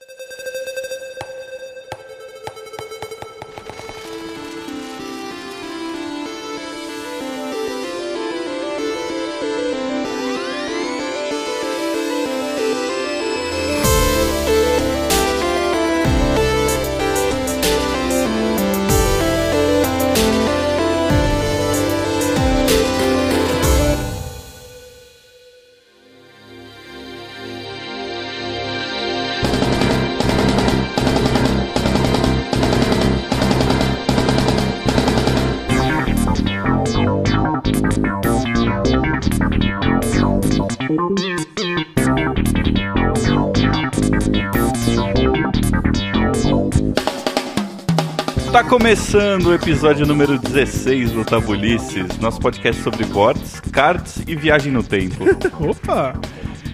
you começando o episódio número 16 do Tabulices, nosso podcast sobre boards, cards e viagem no tempo. Opa!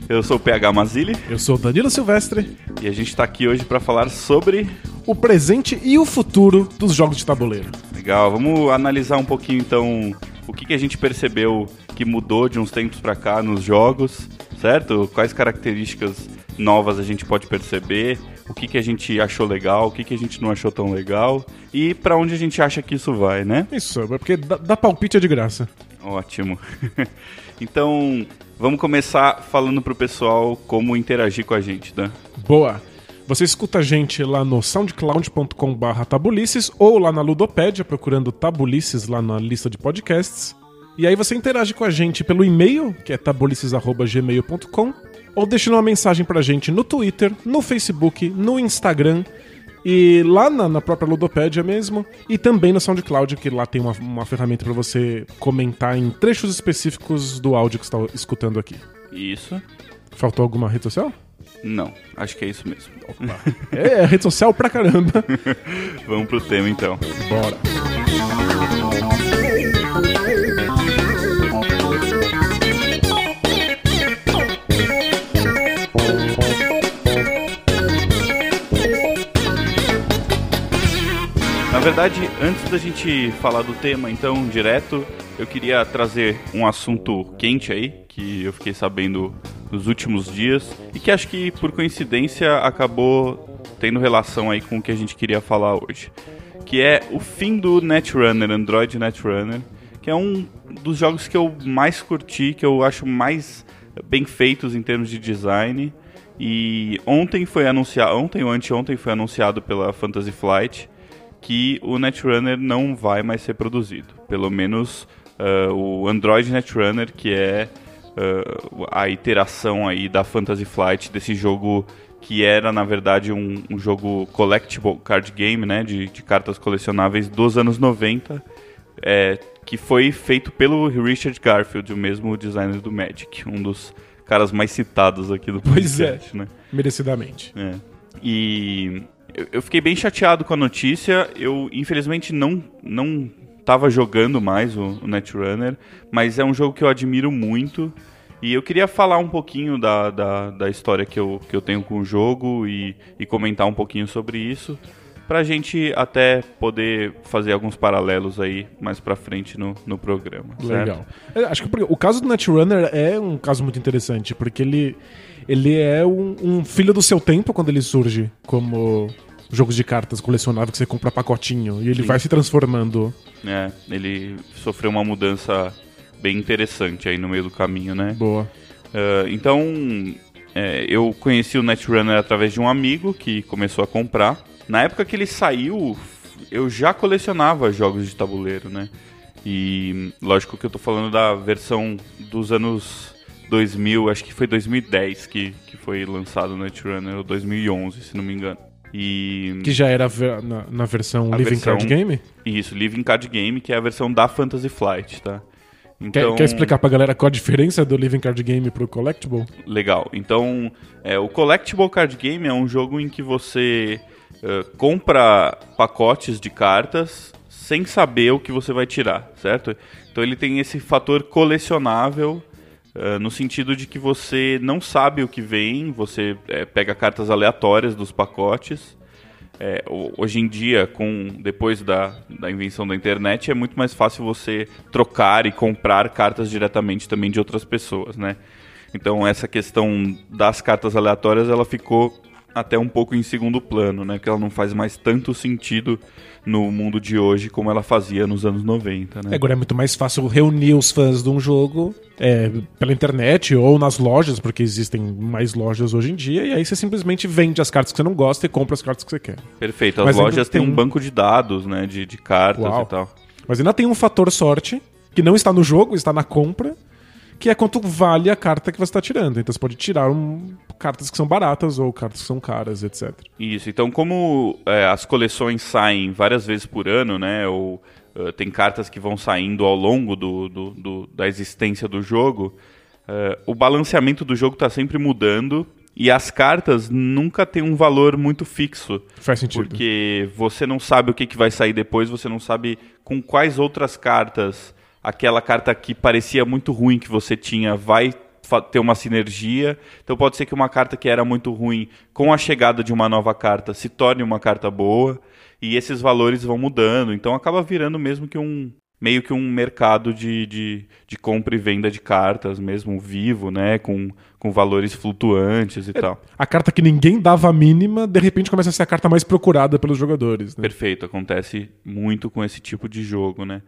Eu sou o PH Mazili Eu sou o Danilo Silvestre, e a gente tá aqui hoje para falar sobre. o presente e o futuro dos jogos de tabuleiro. Legal, vamos analisar um pouquinho então o que, que a gente percebeu que mudou de uns tempos para cá nos jogos, certo? Quais características novas a gente pode perceber, o que, que a gente achou legal, o que, que a gente não achou tão legal e para onde a gente acha que isso vai, né? Isso, é porque dá, dá palpite é de graça. Ótimo. então, vamos começar falando pro pessoal como interagir com a gente, né? Boa! Você escuta a gente lá no soundcloud.com.br tabulices ou lá na Ludopédia, procurando tabulices lá na lista de podcasts. E aí você interage com a gente pelo e-mail, que é tabulices.gmail.com, ou deixando uma mensagem pra gente no Twitter, no Facebook, no Instagram e lá na, na própria Ludopédia mesmo, e também no SoundCloud, que lá tem uma, uma ferramenta pra você comentar em trechos específicos do áudio que você está escutando aqui. Isso? Faltou alguma rede social? Não, acho que é isso mesmo. É, rede social pra caramba. Vamos pro tema então. Bora. Verdade, antes da gente falar do tema, então, direto, eu queria trazer um assunto quente aí, que eu fiquei sabendo nos últimos dias, e que acho que, por coincidência, acabou tendo relação aí com o que a gente queria falar hoje. Que é o fim do Netrunner, Android Netrunner, que é um dos jogos que eu mais curti, que eu acho mais bem feitos em termos de design. E ontem foi anunciado, ontem ou anteontem foi anunciado pela Fantasy Flight que o Netrunner não vai mais ser produzido. Pelo menos uh, o Android Netrunner, que é uh, a iteração aí da Fantasy Flight desse jogo que era na verdade um, um jogo collectible card game, né, de, de cartas colecionáveis dos anos 90, é, que foi feito pelo Richard Garfield, o mesmo designer do Magic, um dos caras mais citados aqui do Pois é. podcast, né? Merecidamente. É. E eu, eu fiquei bem chateado com a notícia. Eu, infelizmente, não, não tava jogando mais o, o Netrunner, mas é um jogo que eu admiro muito. E eu queria falar um pouquinho da, da, da história que eu, que eu tenho com o jogo e, e comentar um pouquinho sobre isso. Pra gente até poder fazer alguns paralelos aí mais pra frente no, no programa. Legal. É, acho que o caso do Netrunner é um caso muito interessante, porque ele, ele é um, um filho do seu tempo quando ele surge como jogos de cartas colecionável que você compra pacotinho e ele vai se transformando. É, ele sofreu uma mudança bem interessante aí no meio do caminho, né? Boa. Ah, então, é, eu conheci o Netrunner através de um amigo que começou a comprar. Na época que ele saiu, eu já colecionava jogos de tabuleiro, né? E lógico que eu tô falando da versão dos anos 2000, acho que foi 2010 que, que foi lançado o Netrunner, ou 2011, se não me engano. E Que já era ver- na, na versão A Living versão- Card Game. isso, Living Card Game, que é a versão da Fantasy Flight, tá? Quer, Então, quer explicar pra galera qual a diferença do Living Card Game pro Collectible? Legal. Então, é, o Collectible Card Game é um jogo em que você eh, compra pacotes de cartas sem saber o que você vai tirar, certo? Então ele tem esse fator colecionável eh, no sentido de que você não sabe o que vem, você eh, pega cartas aleatórias dos pacotes. É, ho- hoje em dia, com depois da, da invenção da internet, é muito mais fácil você trocar e comprar cartas diretamente também de outras pessoas, né? Então essa questão das cartas aleatórias ela ficou até um pouco em segundo plano, né? Que ela não faz mais tanto sentido no mundo de hoje como ela fazia nos anos 90, né? Agora é muito mais fácil reunir os fãs de um jogo é, pela internet ou nas lojas, porque existem mais lojas hoje em dia, e aí você simplesmente vende as cartas que você não gosta e compra as cartas que você quer. Perfeito. As Mas lojas têm um banco de dados, né? De, de cartas Uau. e tal. Mas ainda tem um fator sorte, que não está no jogo, está na compra, que é quanto vale a carta que você está tirando. Então você pode tirar um, cartas que são baratas ou cartas que são caras, etc. Isso. Então, como é, as coleções saem várias vezes por ano, né? Ou uh, tem cartas que vão saindo ao longo do, do, do da existência do jogo, uh, o balanceamento do jogo está sempre mudando. E as cartas nunca têm um valor muito fixo. Faz sentido. Porque você não sabe o que, que vai sair depois, você não sabe com quais outras cartas aquela carta que parecia muito ruim que você tinha vai ter uma sinergia. Então pode ser que uma carta que era muito ruim, com a chegada de uma nova carta, se torne uma carta boa. E esses valores vão mudando. Então acaba virando mesmo que um. Meio que um mercado de, de, de compra e venda de cartas, mesmo vivo, né? Com, com valores flutuantes e é, tal. A carta que ninguém dava a mínima, de repente começa a ser a carta mais procurada pelos jogadores. Né? Perfeito, acontece muito com esse tipo de jogo, né?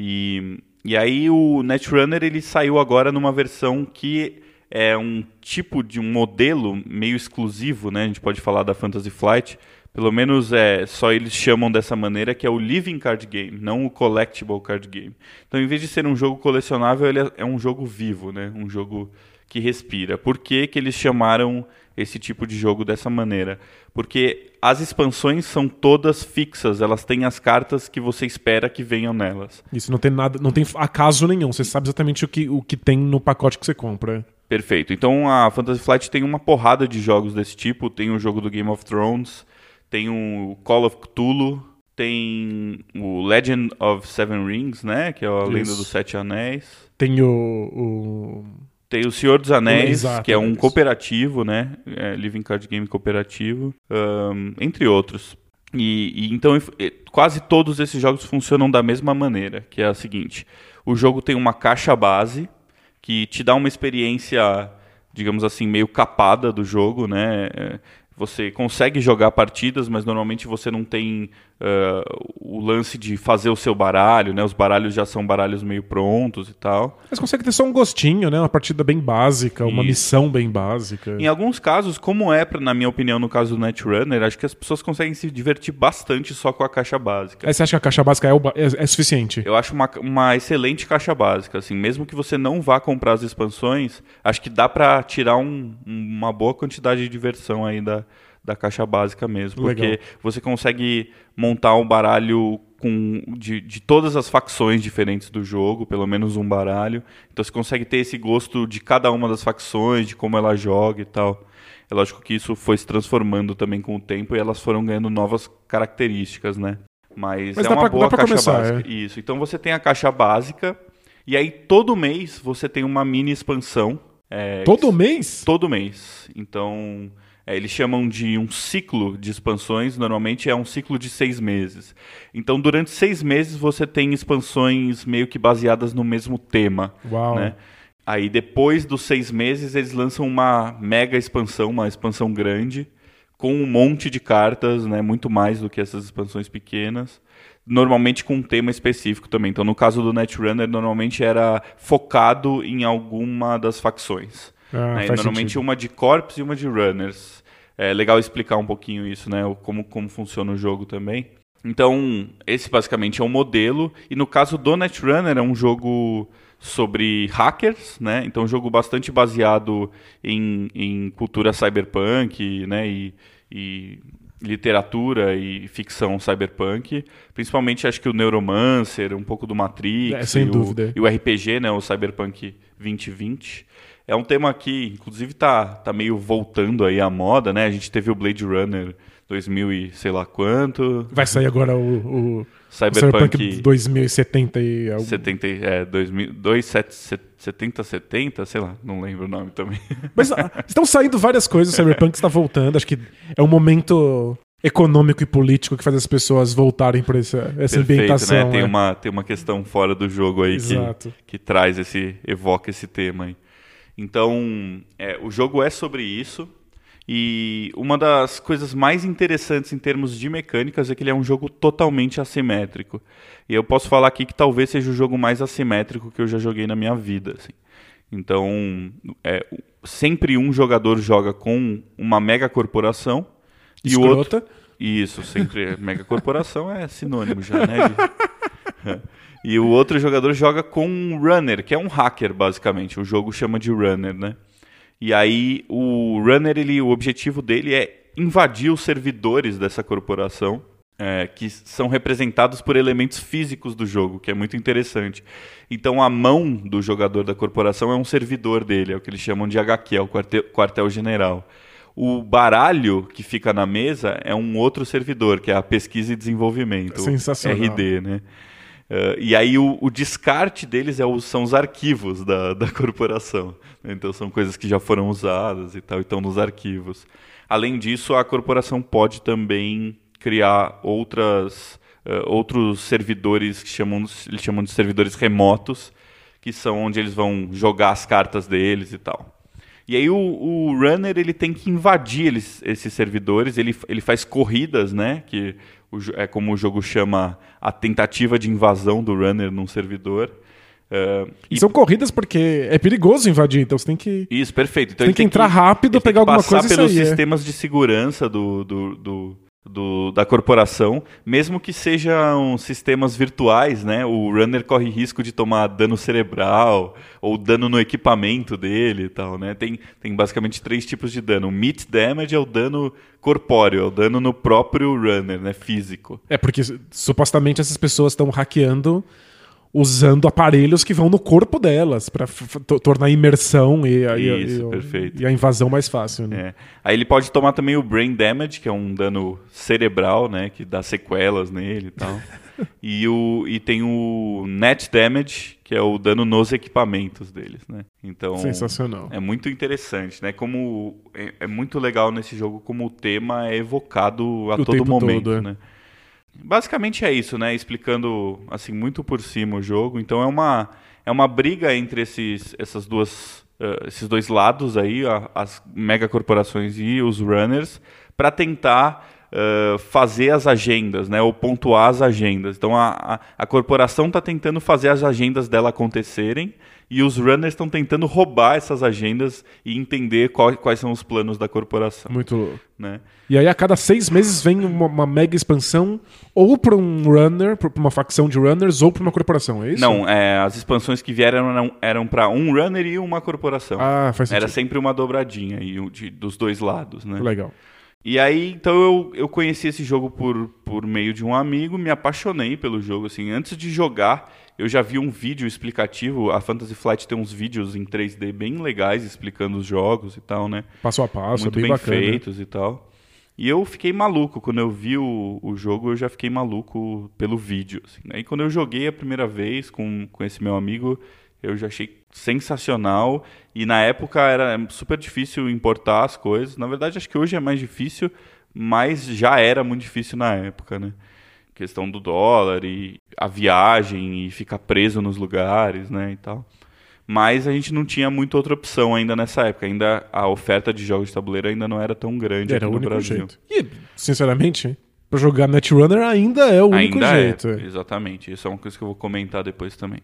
E, e aí o Netrunner ele saiu agora numa versão que é um tipo de um modelo meio exclusivo, né? A gente pode falar da Fantasy Flight, pelo menos é só eles chamam dessa maneira, que é o Living Card Game, não o Collectible Card Game. Então, em vez de ser um jogo colecionável, ele é, é um jogo vivo, né? Um jogo que respira. Por que, que eles chamaram esse tipo de jogo dessa maneira? Porque as expansões são todas fixas, elas têm as cartas que você espera que venham nelas. Isso não tem nada, não tem acaso nenhum, você sabe exatamente o que, o que tem no pacote que você compra. Perfeito. Então a Fantasy Flight tem uma porrada de jogos desse tipo, tem o jogo do Game of Thrones, tem o Call of Cthulhu, tem o Legend of Seven Rings, né, que é a Isso. lenda dos Sete Anéis. Tem o, o tem o Senhor dos Anéis, Exato, que é um cooperativo, né? É, Living Card Game cooperativo, um, entre outros. E, e, então quase todos esses jogos funcionam da mesma maneira, que é a seguinte: o jogo tem uma caixa base que te dá uma experiência, digamos assim, meio capada do jogo, né? É, você consegue jogar partidas, mas normalmente você não tem uh, o lance de fazer o seu baralho, né? Os baralhos já são baralhos meio prontos e tal. Mas consegue ter só um gostinho, né? Uma partida bem básica, uma Isso. missão bem básica. Em alguns casos, como é, na minha opinião, no caso do Netrunner, acho que as pessoas conseguem se divertir bastante só com a caixa básica. Aí você acha que a caixa básica é, o, é, é suficiente? Eu acho uma, uma excelente caixa básica, assim, mesmo que você não vá comprar as expansões, acho que dá para tirar um, uma boa quantidade de diversão aí da, da caixa básica mesmo. Legal. Porque você consegue montar um baralho com, de, de todas as facções diferentes do jogo, pelo menos um baralho. Então você consegue ter esse gosto de cada uma das facções, de como ela joga e tal. É lógico que isso foi se transformando também com o tempo e elas foram ganhando novas características, né? Mas, Mas é uma pra, boa caixa começar, básica. É. Isso. Então você tem a caixa básica e aí todo mês você tem uma mini expansão. É, todo mês? Todo mês. Então é, eles chamam de um ciclo de expansões, normalmente é um ciclo de seis meses. Então, durante seis meses, você tem expansões meio que baseadas no mesmo tema. Uau. Né? Aí, depois dos seis meses, eles lançam uma mega expansão, uma expansão grande, com um monte de cartas, né? muito mais do que essas expansões pequenas normalmente com um tema específico também. Então, no caso do Netrunner, normalmente era focado em alguma das facções. Ah, né? Normalmente sentido. uma de Corps e uma de Runners. É legal explicar um pouquinho isso, né? Como, como funciona o jogo também. Então, esse basicamente é um modelo. E no caso do Netrunner, é um jogo sobre hackers, né? Então, um jogo bastante baseado em, em cultura cyberpunk, né? E, e literatura e ficção cyberpunk, principalmente acho que o Neuromancer, um pouco do Matrix, é, e. O, e o RPG, né, o Cyberpunk 2020. É um tema que, inclusive, tá, tá meio voltando aí à moda, né? A gente teve o Blade Runner 2000 e sei lá quanto. Vai sair agora o, o Cyberpunk, Cyberpunk 2070 e algo. 70, é, 2000, 70, 70, sei lá, não lembro o nome também. Mas ah, estão saindo várias coisas, o Cyberpunk está voltando, acho que é um momento econômico e político que faz as pessoas voltarem para essa, essa Perfeito, ambientação. Né? Tem, é. uma, tem uma questão fora do jogo aí que, que traz esse, evoca esse tema aí. Então, é, o jogo é sobre isso. E uma das coisas mais interessantes em termos de mecânicas é que ele é um jogo totalmente assimétrico. E eu posso falar aqui que talvez seja o jogo mais assimétrico que eu já joguei na minha vida. Assim. Então, é, sempre um jogador joga com uma mega corporação e o outro. Isso, sempre mega corporação é sinônimo já, né? De... e o outro jogador joga com um runner, que é um hacker, basicamente. O jogo chama de runner, né? E aí o runner, ele, o objetivo dele é invadir os servidores dessa corporação, é, que são representados por elementos físicos do jogo, que é muito interessante. Então a mão do jogador da corporação é um servidor dele, é o que eles chamam de HQ, é o quartel-general. O baralho que fica na mesa é um outro servidor, que é a pesquisa e desenvolvimento, Sensacional. RD, né? Uh, e aí o, o, descarte deles é o, são os arquivos da, da corporação. Então são coisas que já foram usadas e tal, e estão nos arquivos. Além disso, a corporação pode também criar outras, uh, outros servidores que chamam, eles chamam de servidores remotos, que são onde eles vão jogar as cartas deles e tal. E aí o, o runner ele tem que invadir eles, esses servidores, ele, ele faz corridas, né? Que o, é como o jogo chama a tentativa de invasão do runner num servidor. Uh, e, e, são corridas porque é perigoso invadir, então você tem que. Isso, perfeito. Então tem que tem entrar que, rápido, pegar alguma coisa e pelos sistemas de segurança do, do, do, do, da corporação, mesmo que sejam sistemas virtuais, né? O runner corre risco de tomar dano cerebral ou dano no equipamento dele e tal, né? Tem, tem basicamente três tipos de dano. O meat damage é o dano corpóreo, é o dano no próprio runner, né? Físico. É porque supostamente essas pessoas estão hackeando usando aparelhos que vão no corpo delas para tornar a imersão e a, Isso, e, e a, invasão mais fácil. Né? É. Aí ele pode tomar também o brain damage, que é um dano cerebral, né, que dá sequelas nele e tal. e, o, e tem o net damage, que é o dano nos equipamentos deles, né? Então sensacional. É muito interessante, né? Como é, é muito legal nesse jogo como o tema é evocado a o todo momento, todo, é. né? Basicamente é isso, né? Explicando assim muito por cima o jogo. Então é uma é uma briga entre esses essas duas uh, esses dois lados aí, as megacorporações e os runners, para tentar uh, fazer as agendas, né? Ou pontuar as agendas. Então a, a, a corporação está tentando fazer as agendas dela acontecerem e os runners estão tentando roubar essas agendas e entender qual, quais são os planos da corporação. Muito louco. Né? E aí a cada seis meses vem uma, uma mega expansão ou para um runner, para uma facção de runners, ou para uma corporação, é isso? Não, é, as expansões que vieram eram, eram para um runner e uma corporação. Ah, faz sentido. Era sempre uma dobradinha aí, de, dos dois lados, né? Legal. E aí, então eu, eu conheci esse jogo por, por meio de um amigo, me apaixonei pelo jogo, assim, antes de jogar, eu já vi um vídeo explicativo. A Fantasy Flight tem uns vídeos em 3D bem legais explicando os jogos e tal, né? Passo a passo, Muito bem, bem bacana. feitos e tal. E eu fiquei maluco. Quando eu vi o, o jogo, eu já fiquei maluco pelo vídeo. Assim, né? E quando eu joguei a primeira vez com, com esse meu amigo, eu já achei sensacional. E na época era super difícil importar as coisas. Na verdade, acho que hoje é mais difícil, mas já era muito difícil na época, né? Questão do dólar e a viagem e ficar preso nos lugares, né, e tal. Mas a gente não tinha muita outra opção ainda nessa época. Ainda a oferta de jogos de tabuleiro ainda não era tão grande era aqui no Brasil. Jeito. E, sinceramente, para jogar Netrunner ainda é o único ainda jeito. É, exatamente. Isso é uma coisa que eu vou comentar depois também.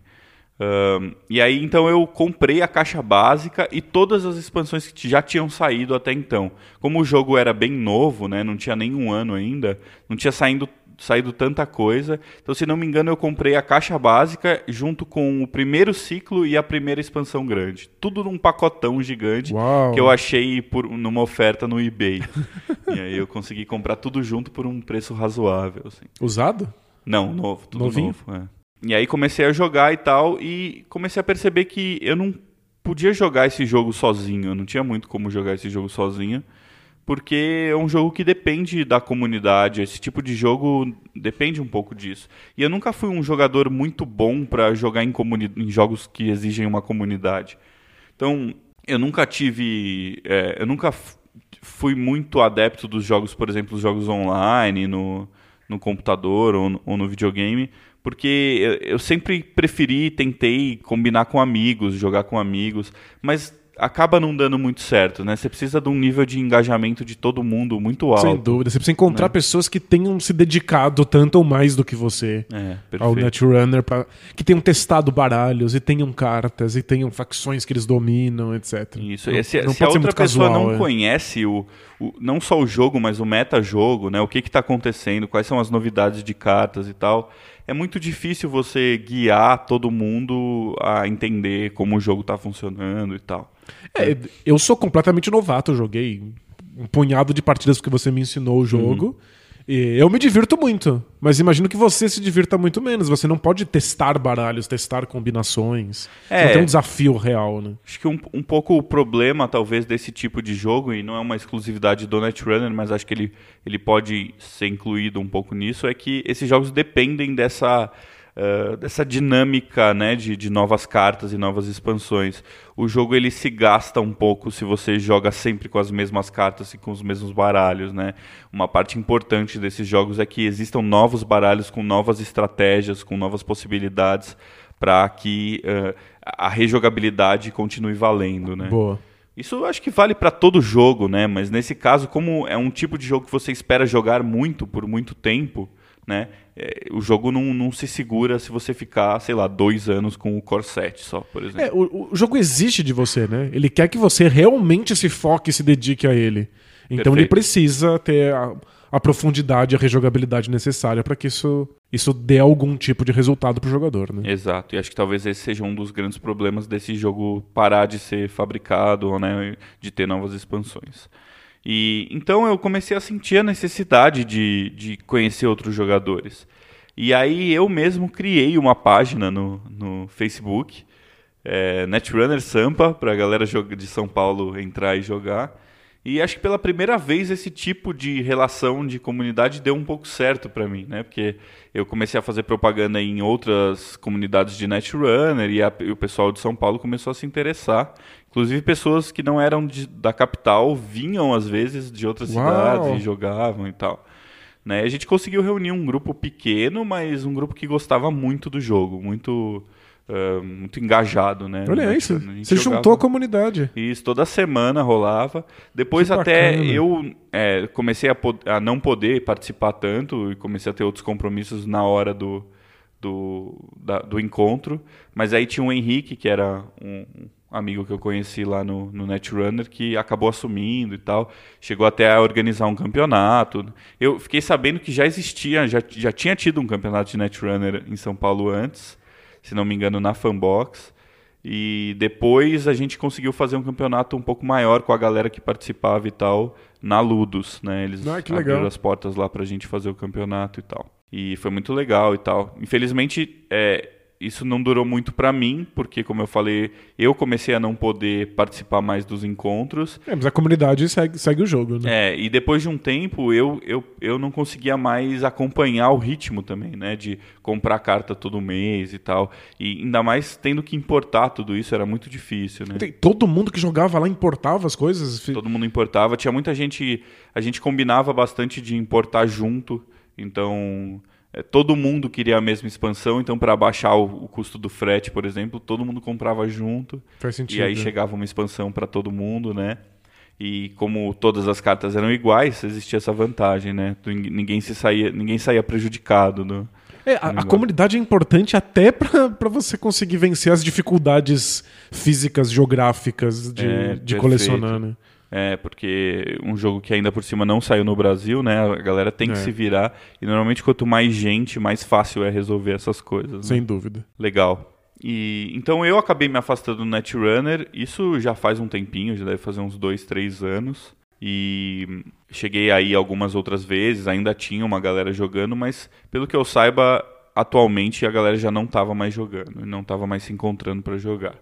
Um, e aí, então, eu comprei a caixa básica e todas as expansões que já tinham saído até então. Como o jogo era bem novo, né, não tinha nenhum ano ainda, não tinha saído saído tanta coisa. Então, se não me engano, eu comprei a caixa básica junto com o primeiro ciclo e a primeira expansão grande. Tudo num pacotão gigante Uau. que eu achei por, numa oferta no eBay. e aí eu consegui comprar tudo junto por um preço razoável. Assim. Usado? Não, novo, tudo Novinho? novo. É. E aí comecei a jogar e tal, e comecei a perceber que eu não podia jogar esse jogo sozinho. Eu não tinha muito como jogar esse jogo sozinho porque é um jogo que depende da comunidade. Esse tipo de jogo depende um pouco disso. E eu nunca fui um jogador muito bom para jogar em, em, jogos que exigem uma comunidade. Então, eu nunca tive. É, eu nunca fui muito adepto dos jogos, por exemplo, os jogos online, no, no computador ou no, ou no videogame, porque eu sempre preferi, tentei combinar com amigos, jogar com amigos, mas acaba não dando muito certo, né? Você precisa de um nível de engajamento de todo mundo muito alto. Sem dúvida. Você precisa encontrar Né? pessoas que tenham se dedicado tanto ou mais do que você É, ao. Netrunner, pra- que tenham testado baralhos e tenham cartas e tenham facções que eles dominam, etc. Isso. Não, E se, não se a outra pessoa casual, não é. conhece o, o- não só o jogo, mas o meta-jogo, né? O que está acontecendo, quais são as novidades de cartas e tal. É muito difícil você guiar todo mundo a entender como o jogo está funcionando e tal. É, eu sou completamente novato, eu joguei um punhado de partidas porque você me ensinou o jogo. Uhum. E eu me divirto muito, mas imagino que você se divirta muito menos. Você não pode testar baralhos, testar combinações. É. não tem um desafio real, né? Acho que um, um pouco o problema, talvez, desse tipo de jogo, e não é uma exclusividade do Netrunner, mas acho que ele, ele pode ser incluído um pouco nisso, é que esses jogos dependem dessa, eh, dessa dinâmica né, de, de novas cartas e novas expansões. O jogo ele se gasta um pouco se você joga sempre com as mesmas cartas e com os mesmos baralhos. Né? Uma parte importante desses jogos é que existam novos baralhos com novas estratégias, com novas possibilidades para que eh, a rejogabilidade continue valendo, né? Boa. Isso eu acho que vale para todo jogo, né? Mas nesse caso, como é um tipo de jogo que você espera jogar muito por muito tempo, né? É, o jogo não, não se segura se você ficar, sei lá, dois anos com o Core 7 só, por exemplo. É, o, o jogo existe de você, né? Ele quer que você realmente se foque e se dedique a ele. Então ele Perfeito. precisa ter a, a profundidade e a rejogabilidade necessária para que isso, isso dê algum tipo de resultado pro jogador, né? Exato, e acho que talvez esse seja um dos grandes problemas desse jogo parar de ser fabricado, ou, né, de ter novas expansões. E então eu comecei a sentir a necessidade de, de conhecer outros jogadores. E aí eu mesmo criei uma página no, no Facebook, é, Netrunner Sampa, para a galera de São Paulo entrar e jogar. E acho que pela primeira vez esse tipo de relação de comunidade deu um pouco certo para mim, né? Porque eu comecei a fazer propaganda em outras comunidades de Netrunner e, a- e o pessoal de São Paulo começou a se interessar. Inclusive pessoas que não eram de- da capital vinham às vezes de outras Uau! cidades e jogavam e tal. Né? A gente conseguiu reunir um grupo pequeno, mas um grupo que gostava muito do jogo, muito ah, muito engajado, né? Olha isso. Você jogava- juntou a comunidade. isso, toda semana rolava. Depois Que até bacana. eu é, comecei a, a não poder participar tanto e comecei a ter outros compromissos na hora do, do, da- do encontro. Mas aí tinha o Henrique, que era um amigo que eu conheci lá no, no Netrunner, que acabou assumindo e tal. Chegou até a organizar um campeonato. Eu fiquei sabendo que já existia, já, já tinha tido um campeonato de Netrunner em São Paulo antes, se não me engano, na Fanbox. E depois a gente conseguiu fazer um campeonato um pouco maior com a galera que participava e tal, na Ludus, né? Eles Ah, abriram legal. as portas lá pra gente fazer o campeonato e tal. E foi muito legal e tal. Infelizmente, é, isso não durou muito pra mim, porque como eu falei, eu comecei a não poder participar mais dos encontros. É, mas a comunidade segue, segue o jogo, né? É, e depois de um tempo eu, eu, eu não conseguia mais acompanhar o ritmo também, né? De comprar carta todo mês e tal. E ainda mais tendo que importar tudo isso, era muito difícil, né? Todo mundo que jogava lá importava as coisas. Todo mundo importava. Tinha muita gente. A gente combinava bastante de importar junto. Então. É, todo mundo queria a mesma expansão, então para baixar o, o custo do frete, por exemplo, todo mundo comprava junto. Faz sentido. E aí chegava uma expansão para todo mundo, né? E como todas as cartas eram iguais, existia essa vantagem, né? Ninguém se saía, ninguém saía prejudicado, né? É, a, a comunidade é importante até pra você conseguir vencer as dificuldades físicas, geográficas de, É, de colecionar, né? É, porque um jogo que ainda por cima não saiu no Brasil, né? A galera tem que É. se virar. E normalmente quanto mais gente, mais fácil é resolver essas coisas. né? Sem dúvida. Legal. E então eu acabei me afastando do Netrunner. Isso já faz um tempinho, já deve fazer uns dois, três anos. E cheguei aí algumas outras vezes, ainda tinha uma galera jogando, mas pelo que eu saiba, atualmente a galera já não estava mais jogando, não estava mais se encontrando para jogar.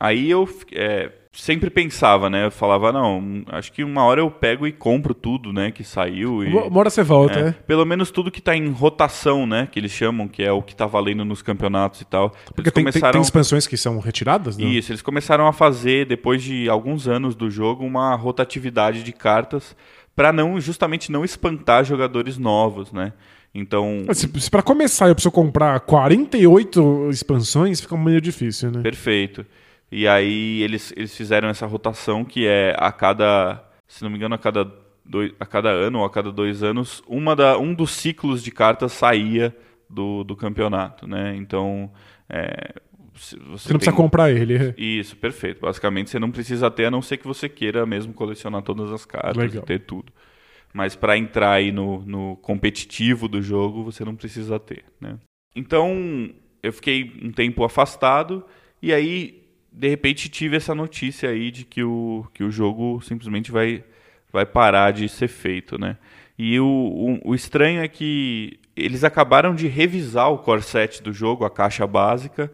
Aí eu é, sempre pensava, né? Eu falava, não, acho que uma hora eu pego e compro tudo, né? Que saiu. E, Uma hora você volta, é, é. Pelo menos tudo que tá em rotação, né? Que eles chamam, que é o que tá valendo nos campeonatos e tal. Porque eles tem, começaram... tem expansões que são retiradas, né? Isso, eles começaram a fazer, depois de alguns anos do jogo, uma rotatividade de cartas para não justamente não espantar jogadores novos, né? Então, Se, se pra começar eu preciso comprar 48 expansões, fica meio difícil, né? perfeito. E aí eles, eles fizeram essa rotação que é a cada, se não me engano, a cada, dois, a cada ano ou a cada dois anos, uma da, um dos ciclos de cartas saía do, do campeonato, né? Então, é, você, você não tem... precisa comprar ele. Isso, perfeito. Basicamente, você não precisa ter, a não ser que você queira mesmo colecionar todas as cartas e ter tudo. Mas para entrar aí no, no competitivo do jogo, você não precisa ter, né? Então, eu fiquei um tempo afastado e aí, de repente, tive essa notícia aí de que o, que o jogo simplesmente vai, vai parar de ser feito, né? E o, o, o estranho é que eles acabaram de revisar o core set do jogo, a caixa básica,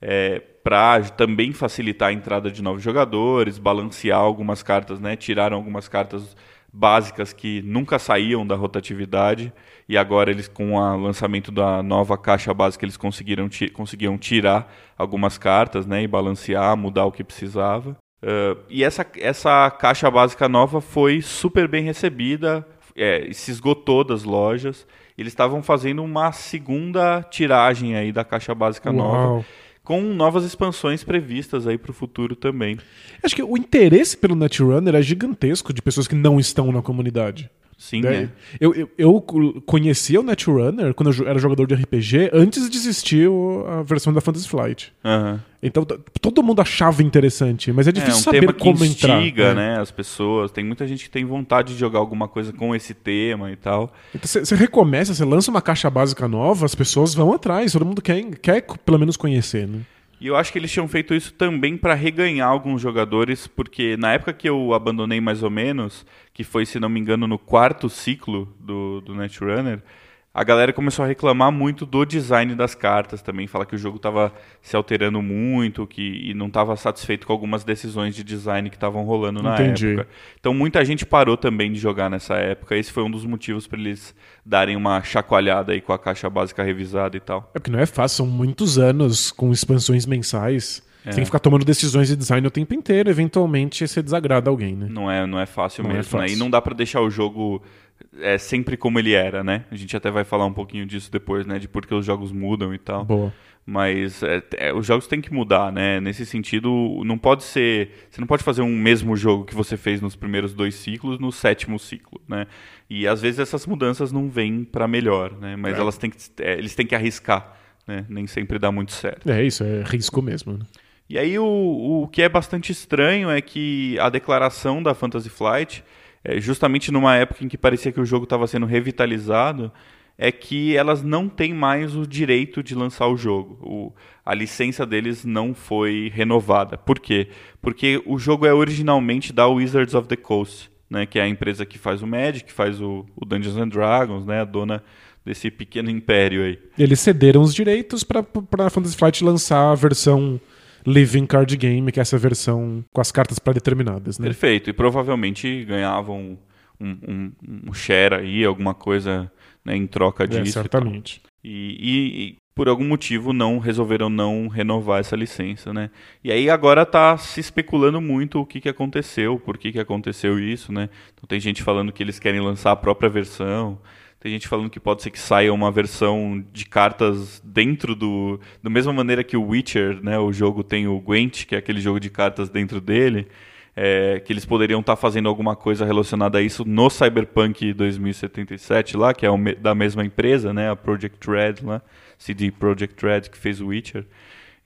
é, para também facilitar a entrada de novos jogadores, balancear algumas cartas, né? Tiraram algumas cartas básicas que nunca saíam da rotatividade e agora eles com o lançamento da nova caixa básica eles conseguiram conseguiam tirar algumas cartas né e balancear mudar o que precisava uh, e essa essa caixa básica nova foi super bem recebida é, se esgotou das lojas eles estavam fazendo uma segunda tiragem aí da caixa básica Uau. nova com novas expansões previstas aí para o futuro também. Acho que o interesse pelo Netrunner é gigantesco de pessoas que não estão na comunidade. Sim, né? é. eu, eu, eu, conhecia o Netrunner quando eu era jogador de RPG antes de existir a versão da Fantasy Flight. Uhum. Então todo mundo achava interessante, mas é difícil é, um saber tema como que instiga, entrar. né? né? As pessoas. Tem muita gente que tem vontade de jogar alguma coisa com esse tema e tal. Então você recomeça, você lança uma caixa básica nova, as pessoas vão atrás, todo mundo quer, quer pelo menos conhecer, né? E eu acho que eles tinham feito isso também para reganhar alguns jogadores, porque na época que eu abandonei mais ou menos, que foi, se não me engano, no quarto ciclo do, do Netrunner, a galera começou a reclamar muito do design das cartas também, fala que o jogo estava se alterando muito, que e não estava satisfeito com algumas decisões de design que estavam rolando na Entendi. época. Então muita gente parou também de jogar nessa época. Esse foi um dos motivos para eles darem uma chacoalhada aí com a caixa básica revisada e tal. É porque não é fácil, são muitos anos com expansões mensais. É. Você tem que ficar tomando decisões de design o tempo inteiro, eventualmente você desagrada alguém, né? Não é, não é fácil não é mesmo, é fácil. né? E não dá para deixar o jogo é sempre como ele era, né? A gente até vai falar um pouquinho disso depois, né? De por que os jogos mudam e tal. Boa. Mas é, é, os jogos têm que mudar, né? Nesse sentido, não pode ser. Você não pode fazer um mesmo jogo que você fez nos primeiros dois ciclos no sétimo ciclo, né? E às vezes essas mudanças não vêm para melhor, né? Mas é. elas têm que, é, eles têm que arriscar, né? Nem sempre dá muito certo. É isso, é risco mesmo. Né? E aí o, o que é bastante estranho é que a declaração da Fantasy Flight é, justamente numa época em que parecia que o jogo estava sendo revitalizado, é que elas não têm mais o direito de lançar o jogo. O, a licença deles não foi renovada. Por quê? Porque o jogo é originalmente da Wizards of the Coast, né, que é a empresa que faz o Magic, que faz o, o Dungeons and Dragons, né, a dona desse pequeno império aí. Eles cederam os direitos para a Fantasy Flight lançar a versão Living Card Game, que é essa versão com as cartas pré-determinadas. Né? Perfeito, e provavelmente ganhavam um, um, um share aí, alguma coisa né, em troca é, disso. É, certamente. E, e, e, por algum motivo não resolveram não renovar essa licença, né? E aí agora está se especulando muito o que, que aconteceu, por que, que aconteceu isso, né? Então tem gente falando que eles querem lançar a própria versão. Tem gente falando que pode ser que saia uma versão de cartas dentro do. Da mesma maneira que o Witcher, né? O jogo tem o Gwent, que é aquele jogo de cartas dentro dele. É, que eles poderiam estar tá fazendo alguma coisa relacionada a isso no Cyberpunk 2077 lá, que é da mesma empresa, né? A Project Red lá, CD Project Red que fez o Witcher.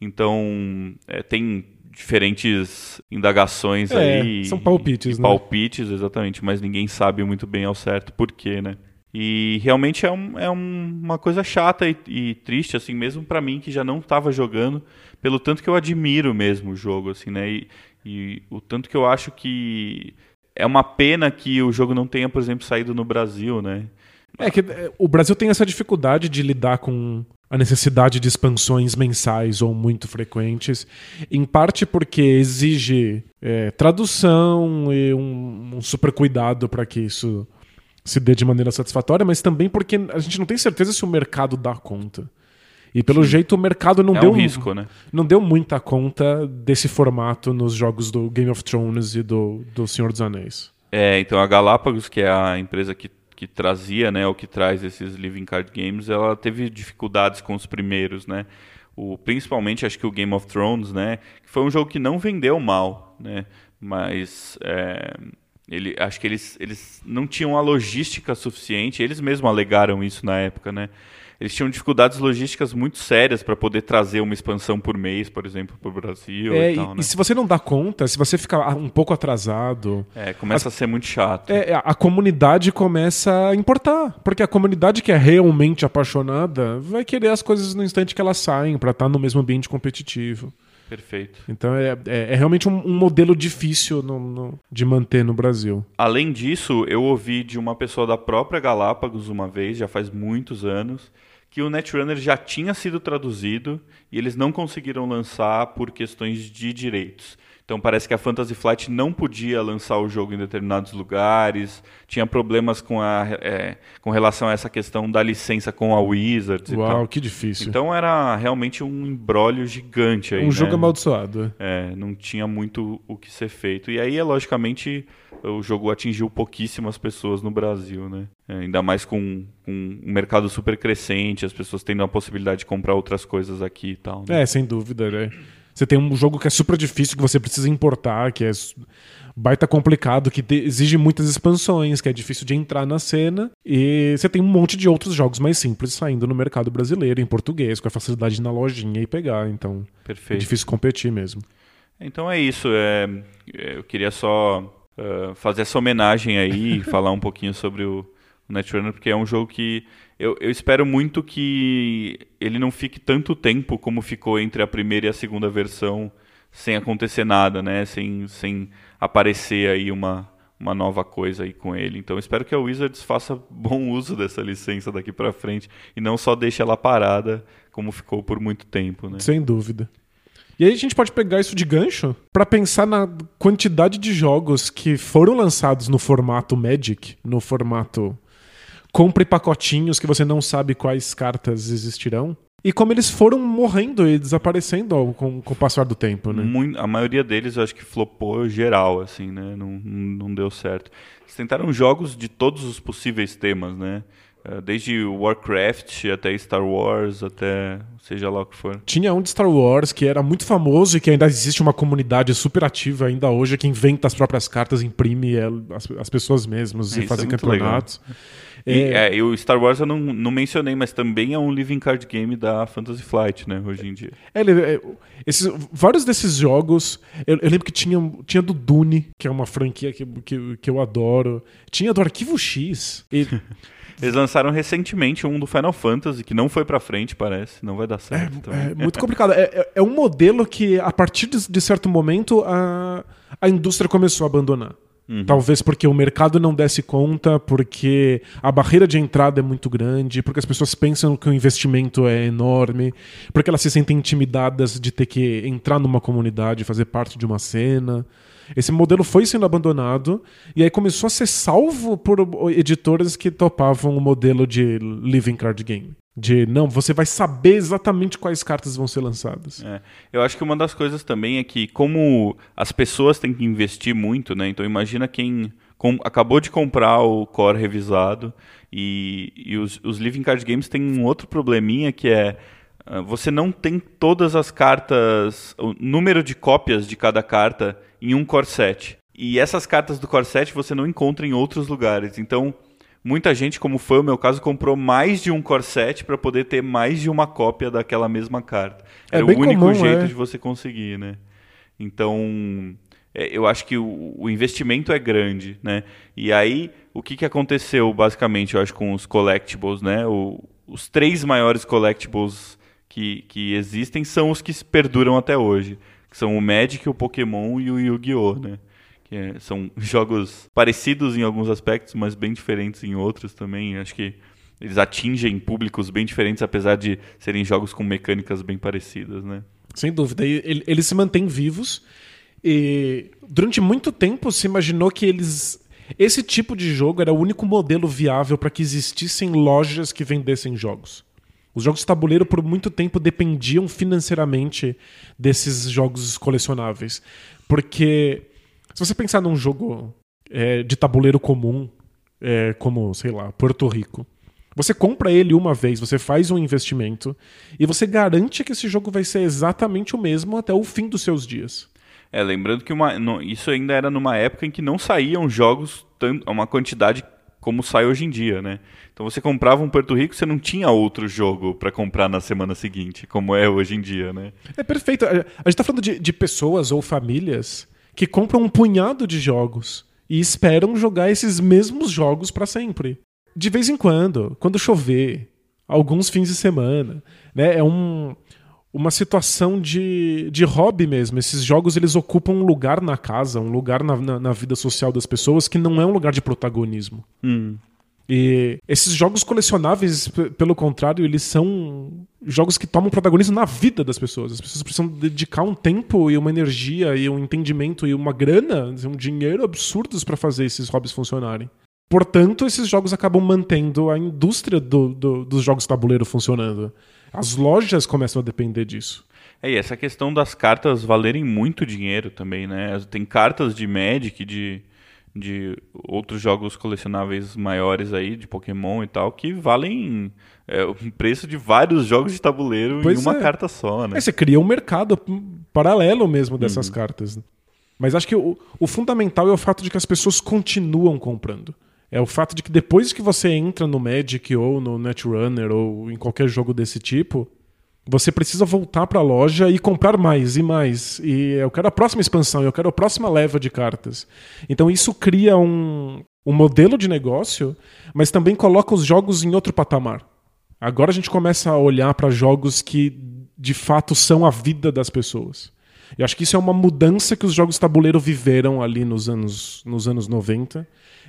Então, é, tem diferentes indagações é, aí. São palpites, né? Palpites, exatamente, mas ninguém sabe muito bem ao certo por quê, né? E realmente é, um, é um, uma coisa chata e, e triste, assim, mesmo para mim que já não estava jogando, pelo tanto que eu admiro mesmo o jogo, assim, né? E, e, o tanto que eu acho que é uma pena que o jogo não tenha, por exemplo, saído no Brasil, né? É que é, o Brasil tem essa dificuldade de lidar com a necessidade de expansões mensais ou muito frequentes, em parte porque exige é, tradução e um, um super cuidado para que isso se dê de maneira satisfatória, mas também porque a gente não tem certeza se o mercado dá conta. E pelo Sim. jeito o mercado não é deu um risco, né? não deu muita conta desse formato nos jogos do Game of Thrones e do, do Senhor dos Anéis. É, então a Galápagos, que é a empresa que, que trazia, né, ou que traz esses living card games, ela teve dificuldades com os primeiros, né? o, principalmente acho que o Game of Thrones, né? Que foi um jogo que não vendeu mal, né? Mas é, ele, acho que eles, eles não tinham a logística suficiente, eles mesmos alegaram isso na época, né? Eles tinham dificuldades logísticas muito sérias para poder trazer uma expansão por mês, por exemplo, para o Brasil. É, e, tal, e, né? se você não dá conta, se você ficar um pouco atrasado. É, começa a ser muito chato. É, a comunidade começa a importar. Porque a comunidade que é realmente apaixonada vai querer as coisas no instante que elas saem para estar no mesmo ambiente competitivo. Perfeito. Então é, é, é realmente um, um modelo difícil no- no- de manter no Brasil. Além disso, eu ouvi de uma pessoa da própria Galápagos uma vez, já faz muitos anos, que o Netrunner já tinha sido traduzido e eles não conseguiram lançar por questões de direitos. Então parece que a Fantasy Flight não podia lançar o jogo em determinados lugares, tinha problemas com, a, é, com relação a essa questão da licença com a Wizards e Uau, que difícil. Então era realmente um embrólio gigante aí, um jogo né? amaldiçoado. É, não tinha muito o que ser feito. E aí, é, logicamente, o jogo atingiu pouquíssimas pessoas no Brasil, né? É, ainda mais com, com um mercado super crescente, as pessoas tendo a possibilidade de comprar outras coisas aqui e tal. Né? É, sem dúvida, né? Você tem um jogo que é super difícil, que você precisa importar, que é baita complicado, que exige muitas expansões, que é difícil de entrar na cena. E você tem um monte de outros jogos mais simples saindo no mercado brasileiro, em português, com a facilidade de ir na lojinha e pegar. Então, é Perfeito. difícil competir mesmo. Então é isso. é, é, eu queria só é, fazer essa homenagem aí e falar um pouquinho sobre o, o Netrunner, porque é um jogo que eu, eu espero muito que ele não fique tanto tempo como ficou entre a primeira e a segunda versão sem acontecer nada, né? Sem, sem aparecer aí uma, uma nova coisa aí com ele. Então espero que a Wizards faça bom uso dessa licença daqui pra frente e não só deixe ela parada como ficou por muito tempo, né? Sem dúvida. E aí a gente pode pegar isso de gancho pra pensar na quantidade de jogos que foram lançados no formato Magic, no formato compre pacotinhos que você não sabe quais cartas existirão, e como eles foram morrendo e desaparecendo com, com o passar do tempo, né? Mui- a maioria deles eu acho que flopou geral, assim, né? Não, não deu certo. Eles tentaram jogos de todos os possíveis temas, né? Eh, Desde Warcraft até Star Wars, até seja lá o que for. Tinha um de Star Wars que era muito famoso e que ainda existe uma comunidade super ativa ainda hoje que inventa as próprias cartas, imprime el- as, as pessoas mesmas É, e fazem é muito campeonatos. E, é, e o Star Wars eu não, não mencionei, mas também é um living card game da Fantasy Flight, né? Hoje em dia. É, é, esses, vários desses jogos, eu, eu lembro que tinha, tinha do Dune, que é uma franquia que, que, que eu adoro. Tinha do Arquivo X. E, Eles lançaram recentemente um do Final Fantasy, que não foi pra frente, parece. Não vai dar certo também. é muito complicado. É, é- é um modelo que, a partir de, de certo momento, a, a indústria começou a abandonar. Talvez porque o mercado não desse conta, porque a barreira de entrada é muito grande, porque as pessoas pensam que o investimento é enorme, porque elas se sentem intimidadas de ter que entrar numa comunidade, fazer parte de uma cena. Esse modelo foi sendo abandonado e aí começou a ser salvo por editoras que topavam o modelo de living card game. De não, você vai saber exatamente quais cartas vão ser lançadas. É, eu acho que uma das coisas também é que, como as pessoas têm que investir muito, né? Então imagina quem com- acabou de comprar o core revisado e, e os, os Living Card Games têm um outro probleminha que é ah, você não tem todas as cartas, o número de cópias de cada carta em um core set. E essas cartas do core set você não encontra em outros lugares. Então, muita gente, como foi o meu caso, comprou mais de um core set para poder ter mais de uma cópia daquela mesma carta. É Era bem o único comum, jeito é. de você conseguir, né? Então, é, eu acho que o, o investimento é grande, né? E aí, o que, que aconteceu, basicamente, eu acho, com os collectibles, né? O- os três maiores collectibles que, que existem são os que se perduram até hoje. Que são o Magic, o Pokémon e o Yu-Gi-Oh!, né? Que é- são jogos parecidos em alguns aspectos, mas bem diferentes em outros também. Acho que eles atingem públicos bem diferentes, apesar de serem jogos com mecânicas bem parecidas, né? Sem dúvida. E ele- eles se mantêm vivos. E durante muito tempo se imaginou que eles. Esse tipo de jogo era o único modelo viável para que existissem lojas que vendessem jogos. Os jogos de tabuleiro, por muito tempo, dependiam financeiramente desses jogos colecionáveis. Porque, se você pensar num jogo é, de tabuleiro comum, é, como, sei lá, Porto Rico, Você compra ele uma vez, você faz um investimento e você garante que esse jogo vai ser exatamente o mesmo até o fim dos seus dias. É, lembrando que uma, no, isso ainda era numa época em que não saíam jogos uma quantidade como sai hoje em dia, né? Então você comprava um Porto Rico, você não tinha outro jogo para comprar na semana seguinte, como é hoje em dia, né? É perfeito. A gente tá falando de, de pessoas ou famílias que compram um punhado de jogos e esperam jogar esses mesmos jogos para sempre. De vez em quando, quando chover, alguns fins de semana, né? É um uma situação de, de hobby mesmo. Esses jogos eles ocupam um lugar na casa, um lugar na, na, na vida social das pessoas que não é um lugar de protagonismo. Hum. E esses jogos colecionáveis, pelo contrário, eles são jogos que tomam protagonismo na vida das pessoas. As pessoas precisam dedicar um tempo e uma energia e um entendimento e uma grana, um dinheiro absurdos para fazer esses hobbies funcionarem. Portanto, esses jogos acabam mantendo a indústria do, do, dos jogos tabuleiro funcionando. As lojas começam a depender disso. É, e essa questão das cartas valerem muito dinheiro também, né? Tem cartas de Magic, de, de outros jogos colecionáveis maiores aí, de Pokémon e tal, que valem é, o preço de vários jogos de tabuleiro pois em uma é. carta só, né? É, você cria um mercado paralelo mesmo dessas uhum. cartas. Mas acho que o, o fundamental é o fato de que as pessoas continuam comprando. É o fato de que depois que você entra no Magic ou no Netrunner ou em qualquer jogo desse tipo, você precisa voltar para a loja e comprar mais e mais. E eu quero a próxima expansão, eu quero a próxima leva de cartas. Então isso cria um, um modelo de negócio, mas também coloca os jogos em outro patamar. Agora a gente começa a olhar para jogos que de fato são a vida das pessoas. Eu acho que isso é uma mudança que os jogos tabuleiro viveram ali nos anos, nos anos 90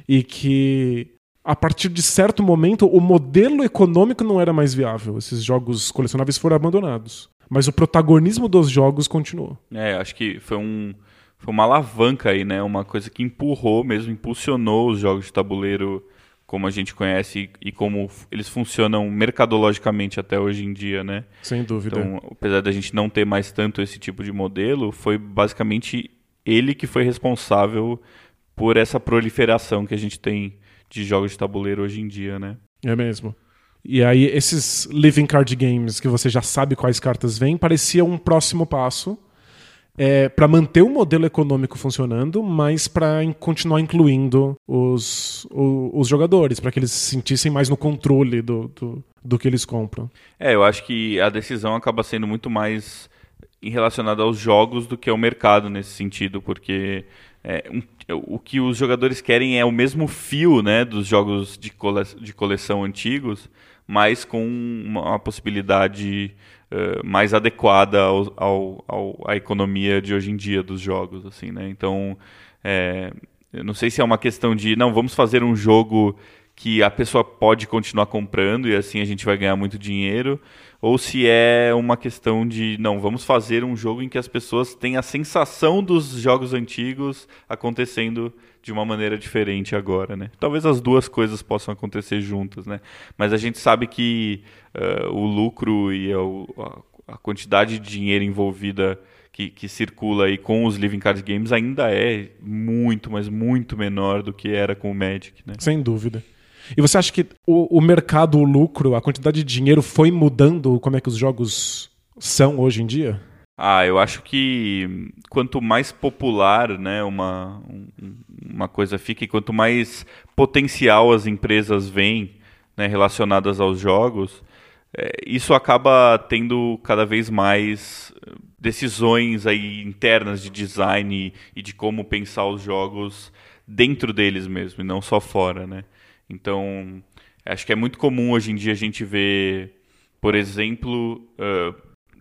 e que a partir de certo momento o modelo econômico não era mais viável. Esses jogos colecionáveis foram abandonados. Mas o protagonismo dos jogos continuou. É, acho que foi um foi uma alavanca aí, né? Uma coisa que empurrou mesmo, impulsionou os jogos de tabuleiro como a gente conhece e como eles funcionam mercadologicamente até hoje em dia, né? Sem dúvida. Então, apesar da gente não ter mais tanto esse tipo de modelo, foi basicamente ele que foi responsável por essa proliferação que a gente tem de jogos de tabuleiro hoje em dia, né? É mesmo. E aí, esses living card games que você já sabe quais cartas vêm, parecia um próximo passo é, para manter o modelo econômico funcionando, mas para continuar incluindo os, os, os jogadores, para que eles se sentissem mais no controle do, do, do que eles compram. É, eu acho que a decisão acaba sendo muito mais relacionada aos jogos do que ao mercado nesse sentido, porque é, um, o que os jogadores querem é o mesmo fio né, dos jogos de, cole, de coleção antigos, mas com uma, uma possibilidade uh, mais adequada ao, ao, ao, à economia de hoje em dia dos jogos. assim né? Então, é, eu não sei se é uma questão de, não, vamos fazer um jogo que a pessoa pode continuar comprando e assim a gente vai ganhar muito dinheiro, ou se é uma questão de, não, vamos fazer um jogo em que as pessoas têm a sensação dos jogos antigos acontecendo de uma maneira diferente agora, né? Talvez as duas coisas possam acontecer juntas, né? Mas a gente sabe que uh, o lucro e a, a, quantidade de dinheiro envolvida que, que, circula aí com os Living Card Games ainda é muito, mas muito menor do que era com o Magic, né? Sem dúvida. E você acha que o, o mercado, o lucro, a quantidade de dinheiro foi mudando como é que os jogos são hoje em dia? Ah, eu acho que quanto mais popular né, uma, uma coisa fica e quanto mais potencial as empresas veem né, relacionadas aos jogos, é, isso acaba tendo cada vez mais decisões aí internas de design e, e de como pensar os jogos dentro deles mesmo e não só fora, né? Então, acho que é muito comum hoje em dia a gente ver, por exemplo, uh,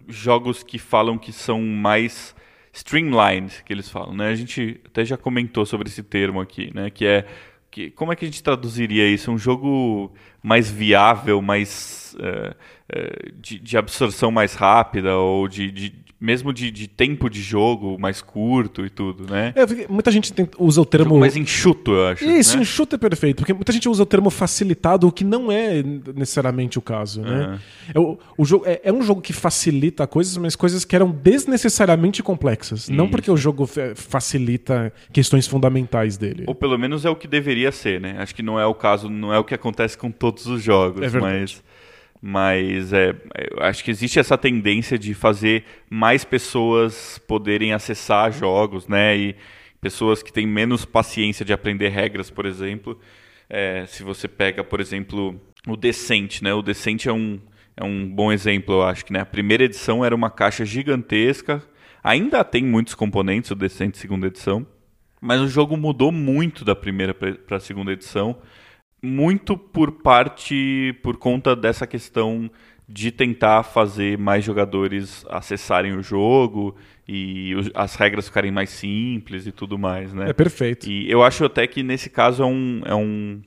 jogos que falam que são mais streamlined, que eles falam, né? A gente até já comentou sobre esse termo aqui, né? Que é que, como é que a gente traduziria isso? Um jogo mais viável, mais uh, uh, de, de, absorção mais rápida ou de, de mesmo de, de, tempo de jogo mais curto e tudo, né? É, muita gente tem, usa o termo. mais enxuto, eu acho. Isso, né? enxuto é perfeito, porque muita gente usa o termo facilitado, o que não é necessariamente o caso, né? Uhum. É, o, o jogo, é, é, um jogo que facilita coisas, mas coisas que eram desnecessariamente complexas. Isso. Não porque o jogo facilita questões fundamentais dele. Ou pelo menos é o que deveria ser, né? Acho que não é o caso, não é o que acontece com todos os jogos, é mas mas é, acho que existe essa tendência de fazer mais pessoas poderem acessar jogos, né? E pessoas que têm menos paciência de aprender regras, por exemplo. É, se você pega, por exemplo, o Decente, né? O Decente é um, é um bom exemplo, eu acho que né? a primeira edição era uma caixa gigantesca, ainda tem muitos componentes, o Decente segunda edição, mas o jogo mudou muito da primeira para a segunda edição muito por parte, por conta dessa questão de tentar fazer mais jogadores acessarem o jogo e as regras ficarem mais simples e tudo mais, né? É perfeito. E eu acho até que nesse caso é um, é um,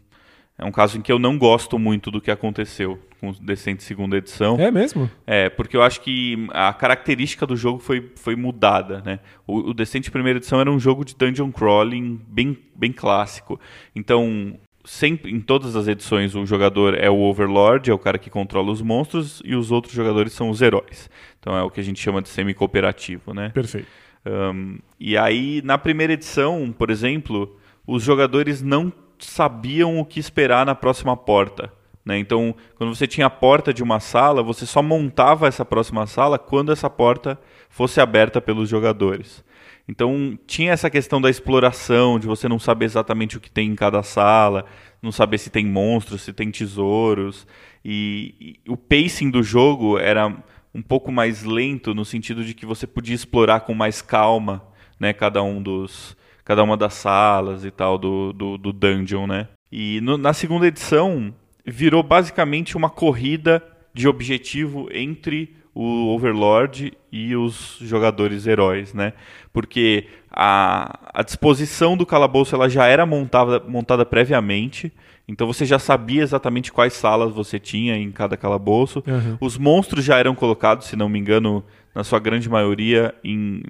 é um caso em que eu não gosto muito do que aconteceu com o Decente segunda edição. É mesmo? É, porque eu acho que a característica do jogo foi, foi mudada, né? O, o Decente primeira edição era um jogo de dungeon crawling bem, bem clássico. Então, sempre em todas as edições o jogador é o Overlord, é o cara que controla os monstros e os outros jogadores são os heróis. Então é o que a gente chama de semi-cooperativo, né? Perfeito. Um, e aí na primeira edição, por exemplo, os jogadores não sabiam o que esperar na próxima porta. Né? Então, quando você tinha a porta de uma sala, você só montava essa próxima sala quando essa porta fosse aberta pelos jogadores. Então tinha essa questão da exploração, de você não saber exatamente o que tem em cada sala, não saber se tem monstros, se tem tesouros. E, e, o pacing do jogo era um pouco mais lento no sentido de que você podia explorar com mais calma, né, cada um dos cada uma das salas e tal do, do, do dungeon, né? E no, na segunda edição virou basicamente uma corrida de objetivo entre o Overlord e os jogadores heróis, né? Porque a, a disposição do calabouço ela já era montada, montada previamente, então você já sabia exatamente quais salas você tinha em cada calabouço. Uhum. Os monstros já eram colocados, se não me engano, na sua grande maioria, em,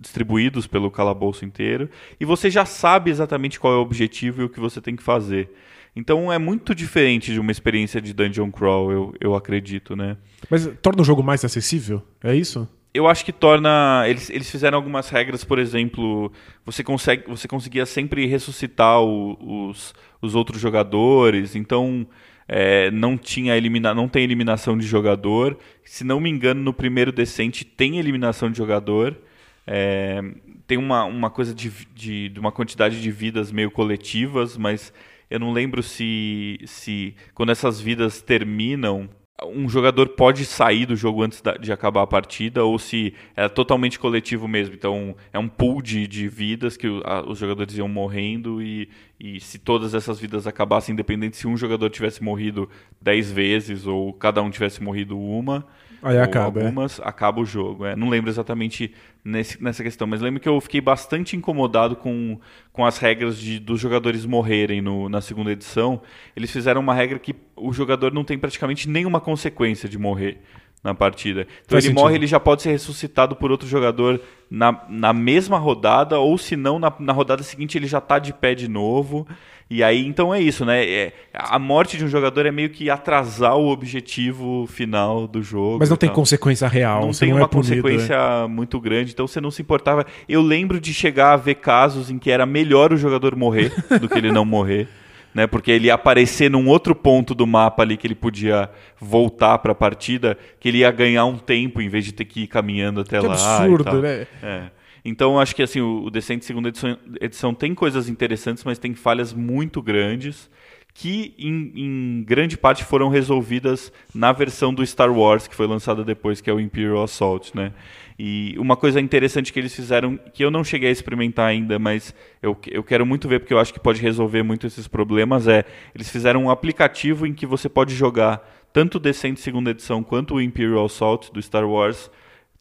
distribuídos pelo calabouço inteiro. E você já sabe exatamente qual é o objetivo e o que você tem que fazer. Então é muito diferente de uma experiência de dungeon crawl, eu, eu acredito, né? Mas torna o jogo mais acessível? É isso? Eu acho que torna. Eles, eles fizeram algumas regras, por exemplo, você consegue, você conseguia sempre ressuscitar o, os, os outros jogadores, então é, não tinha elimina, não tem eliminação de jogador. Se não me engano, no primeiro decente tem eliminação de jogador. É, tem uma, uma coisa de, de, de uma quantidade de vidas meio coletivas, mas eu não lembro se, se quando essas vidas terminam, um jogador pode sair do jogo antes de acabar a partida ou se é totalmente coletivo mesmo. Então é um pool de, de vidas que os jogadores iam morrendo e, e se todas essas vidas acabassem, independente se um jogador tivesse morrido 10 vezes ou cada um tivesse morrido uma, Aí acaba, é. algumas, é. acaba o jogo. É. Não lembro exatamente nesse, nessa questão, mas lembro que eu fiquei bastante incomodado com, com as regras de, dos jogadores morrerem no, na segunda edição. Eles fizeram uma regra que o jogador não tem praticamente nenhuma consequência de morrer na partida. Então Faz ele sentido. morre, ele já pode ser ressuscitado por outro jogador na, na mesma rodada, ou se não, na, na rodada seguinte ele já está de pé de novo. E aí, então é isso, né? É, a morte de um jogador é meio que atrasar o objetivo final do jogo. Mas não tem consequência real. Não tem não uma é punido, consequência é. muito grande, então você não se importava. Eu lembro de chegar a ver casos em que era melhor o jogador morrer do que ele não morrer. Né, porque ele ia aparecer num outro ponto do mapa ali que ele podia voltar para a partida, que ele ia ganhar um tempo em vez de ter que ir caminhando até que lá. Absurdo, né? É. Então acho que assim o Descent segunda edição, edição, tem coisas interessantes, mas tem falhas muito grandes que em, em, grande parte foram resolvidas na versão do Star Wars que foi lançada depois, que é o Imperial Assault, né? E uma coisa interessante que eles fizeram, que eu não cheguei a experimentar ainda, mas eu, eu quero muito ver porque eu acho que pode resolver muito esses problemas, é eles fizeram um aplicativo em que você pode jogar tanto o Descent segunda edição quanto o Imperial Assault do Star Wars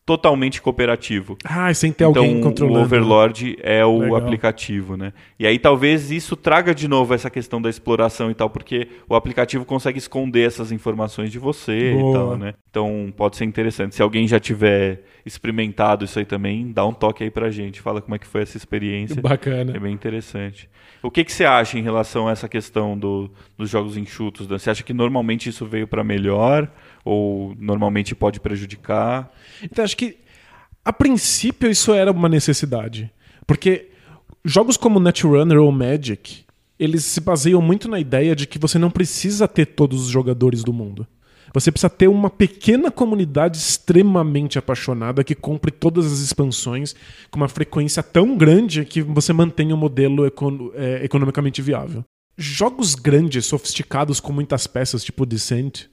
totalmente cooperativo. Ah, sem ter então, alguém controlando. o Overlord é o Legal. aplicativo, né? E aí talvez isso traga de novo essa questão da exploração e tal, porque o aplicativo consegue esconder essas informações de você Boa. e tal, né? Então pode ser interessante. Se alguém já tiver experimentado isso aí também, dá um toque aí pra gente, fala como é que foi essa experiência. Bacana. É bem interessante. O que, que você acha em relação a essa questão do, dos jogos enxutos? Dan? Você acha que normalmente isso veio para melhor ou normalmente pode prejudicar? Então, acho que, a princípio, isso era uma necessidade. Porque jogos como Netrunner ou Magic, eles se baseiam muito na ideia de que você não precisa ter todos os jogadores do mundo. Você precisa ter uma pequena comunidade extremamente apaixonada que compre todas as expansões com uma frequência tão grande que você mantenha o modelo econo- é, economicamente viável. Jogos grandes, sofisticados, com muitas peças, tipo Descent,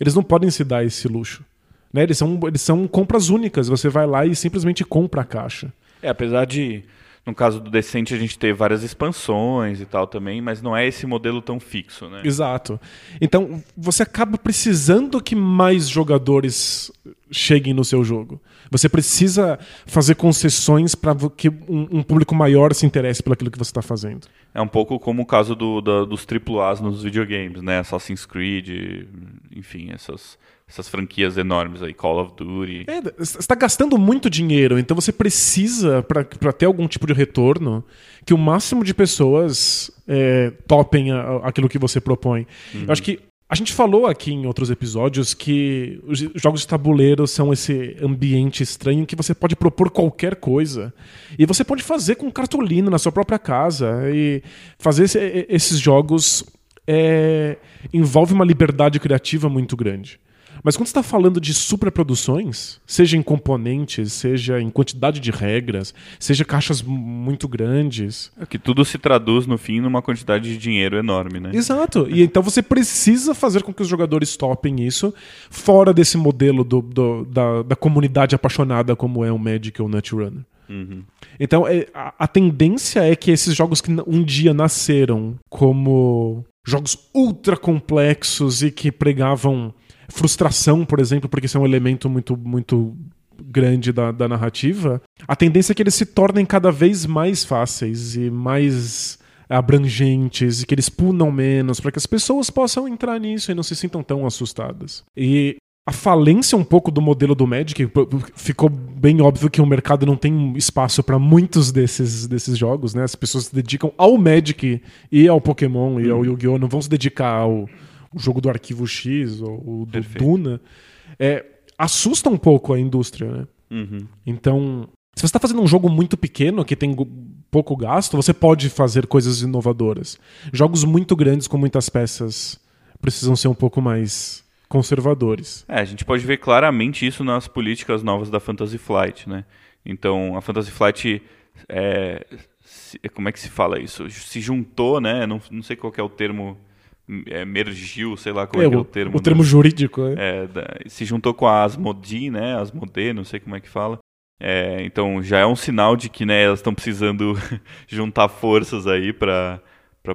eles não podem se dar esse luxo. Né? Eles, são, eles são compras únicas. Você vai lá e simplesmente compra a caixa. É, apesar de, no caso do Decente, a gente ter várias expansões e tal também, mas não é esse modelo tão fixo, né? Exato. Então, você acaba precisando que mais jogadores cheguem no seu jogo. Você precisa fazer concessões para que um, um público maior se interesse pelo aquilo que você está fazendo. É um pouco como o caso do, da- dos AAAs nos videogames, né? Assassin's Creed, enfim, essas, essas franquias enormes aí, Call of Duty. É, você está gastando muito dinheiro, então você precisa, para ter algum tipo de retorno, que o máximo de pessoas é, topem a- aquilo que você propõe. Eu acho que a gente falou aqui em outros episódios que os jogos de tabuleiro são esse ambiente estranho que você pode propor qualquer coisa. E você pode fazer com cartolina na sua própria casa. E fazer esse- esses jogos é, envolve uma liberdade criativa muito grande. Mas quando você está falando de superproduções, seja em componentes, seja em quantidade de regras, seja caixas muito grandes. É que tudo se traduz, no fim, numa quantidade de dinheiro enorme, né? Exato. E então você precisa fazer com que os jogadores topem isso fora desse modelo do- do- da, da comunidade apaixonada como é o Magic ou o Netrunner. Uhum. Então, é, a, a tendência é que esses jogos que um dia nasceram como jogos ultra complexos e que pregavam frustração, por exemplo, porque isso é um elemento muito, muito grande da, da narrativa, a tendência é que eles se tornem cada vez mais fáceis e mais abrangentes e que eles punam menos para que as pessoas possam entrar nisso e não se sintam tão assustadas. E a falência um pouco do modelo do Magic ficou bem óbvio que o mercado não tem espaço para muitos desses, desses jogos, né? As pessoas se dedicam ao Magic e ao Pokémon e ao Yu-Gi-Oh! não vão se dedicar ao o jogo do Arquivo X ou o do Perfeito. Duna. É, assusta um pouco a indústria, né? Uhum. Então, se você está fazendo um jogo muito pequeno que tem pouco gasto, você pode fazer coisas inovadoras. Jogos muito grandes com muitas peças precisam ser um pouco mais conservadores. É, a gente pode ver claramente isso nas políticas novas da Fantasy Flight, né? Então, a Fantasy Flight, é, como é que se fala isso? Se juntou, né? Não, não sei qual que é o termo, é, mergiu, sei lá qual é, que é o termo. o termo da- jurídico. né? é, se juntou com a Asmodee, né? Asmodee, não sei como é que fala. É, então já é um sinal de que né, elas estão precisando juntar forças aí para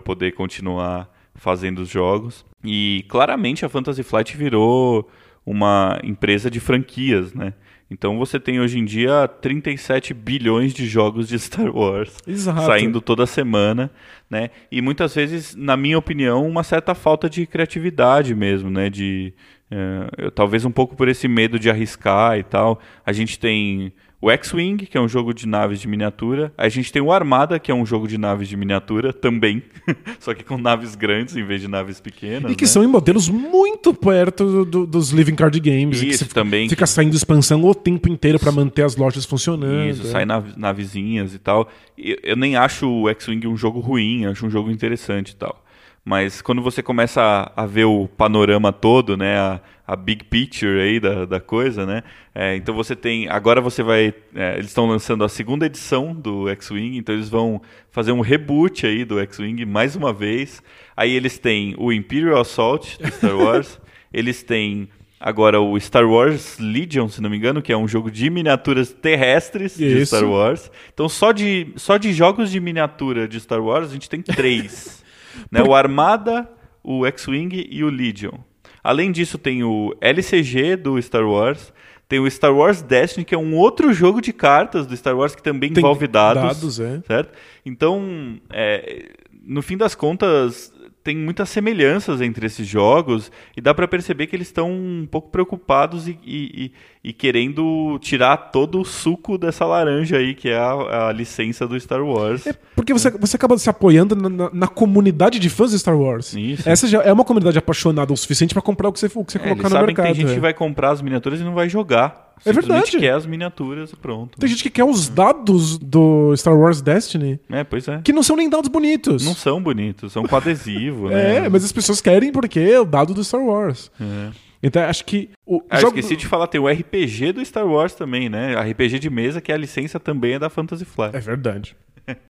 poder continuar fazendo os jogos. E claramente a Fantasy Flight virou uma empresa de franquias, né? Então você tem hoje em dia 37 bilhões de jogos de Star Wars Exato. saindo toda semana, né? E muitas vezes, na minha opinião, uma certa falta de criatividade mesmo, né? De eh, talvez um pouco por esse medo de arriscar e tal. A gente tem o X-Wing, que é um jogo de naves de miniatura. A gente tem o Armada, que é um jogo de naves de miniatura também, só que com naves grandes em vez de naves pequenas. E que né? são em modelos muito perto do- do- dos Living Card Games. e que Isso você também. Fica saindo expansão o tempo inteiro para manter as lojas funcionando. Isso, é. sai nav navezinhas e tal. E Eu nem acho o X-Wing um jogo ruim, acho um jogo interessante e tal. Mas quando você começa a, a ver o panorama todo, né, a, a big picture aí da, da coisa, né, é, então você tem, agora você vai, é, eles estão lançando a segunda edição do X-Wing, então eles vão fazer um reboot aí do X-Wing mais uma vez. Aí eles têm o Imperial Assault do Star Wars, eles têm agora o Star Wars Legion, se não me engano, que é um jogo de miniaturas terrestres de Isso. Star Wars. Então só de, só de jogos de miniatura de Star Wars a gente tem três. né? O Armada, o X-Wing e o Legion. Além disso tem o LCG do Star Wars, Tem o Star Wars Destiny, que é um outro jogo de cartas do Star Wars que também Tem envolve dados. dados, é. Certo? Então, é, no fim das contas, tem muitas semelhanças entre esses jogos e dá para perceber que eles estão um pouco preocupados e, e, e, querendo tirar todo o suco dessa laranja aí, que é a, a licença do Star Wars. É porque você, você acaba se apoiando na, na, na comunidade de fãs de Star Wars. Isso. Essa já é uma comunidade apaixonada o suficiente para comprar o que você, o que você É, colocar eles no sabem mercado. que tem gente é. que vai comprar as miniaturas e não vai jogar. É verdade. quer as miniaturas e pronto. Tem gente que quer os dados do Star Wars Destiny, É, pois é. que não são nem dados bonitos. Não são bonitos, são com adesivo, né? É, mas as pessoas querem porque é o dado do Star Wars. É. Então acho que o Ah, jogo- esqueci de falar, tem o RPG do Star Wars também, né? RPG de mesa, que a licença também é da Fantasy Flight. É verdade.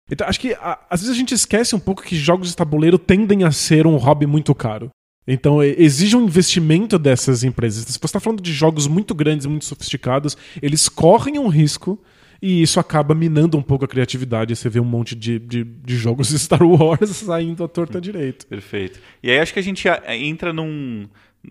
Então, acho que a- às vezes a gente esquece um pouco que jogos de tabuleiro tendem a ser um hobby muito caro. Então, exige um investimento dessas empresas. Se você está falando de jogos muito grandes, muito sofisticados, eles correm um risco e isso acaba minando um pouco a criatividade. Você vê um monte de, de, de jogos Star Wars saindo à torta direito. Perfeito. E aí acho que a gente a- entra num.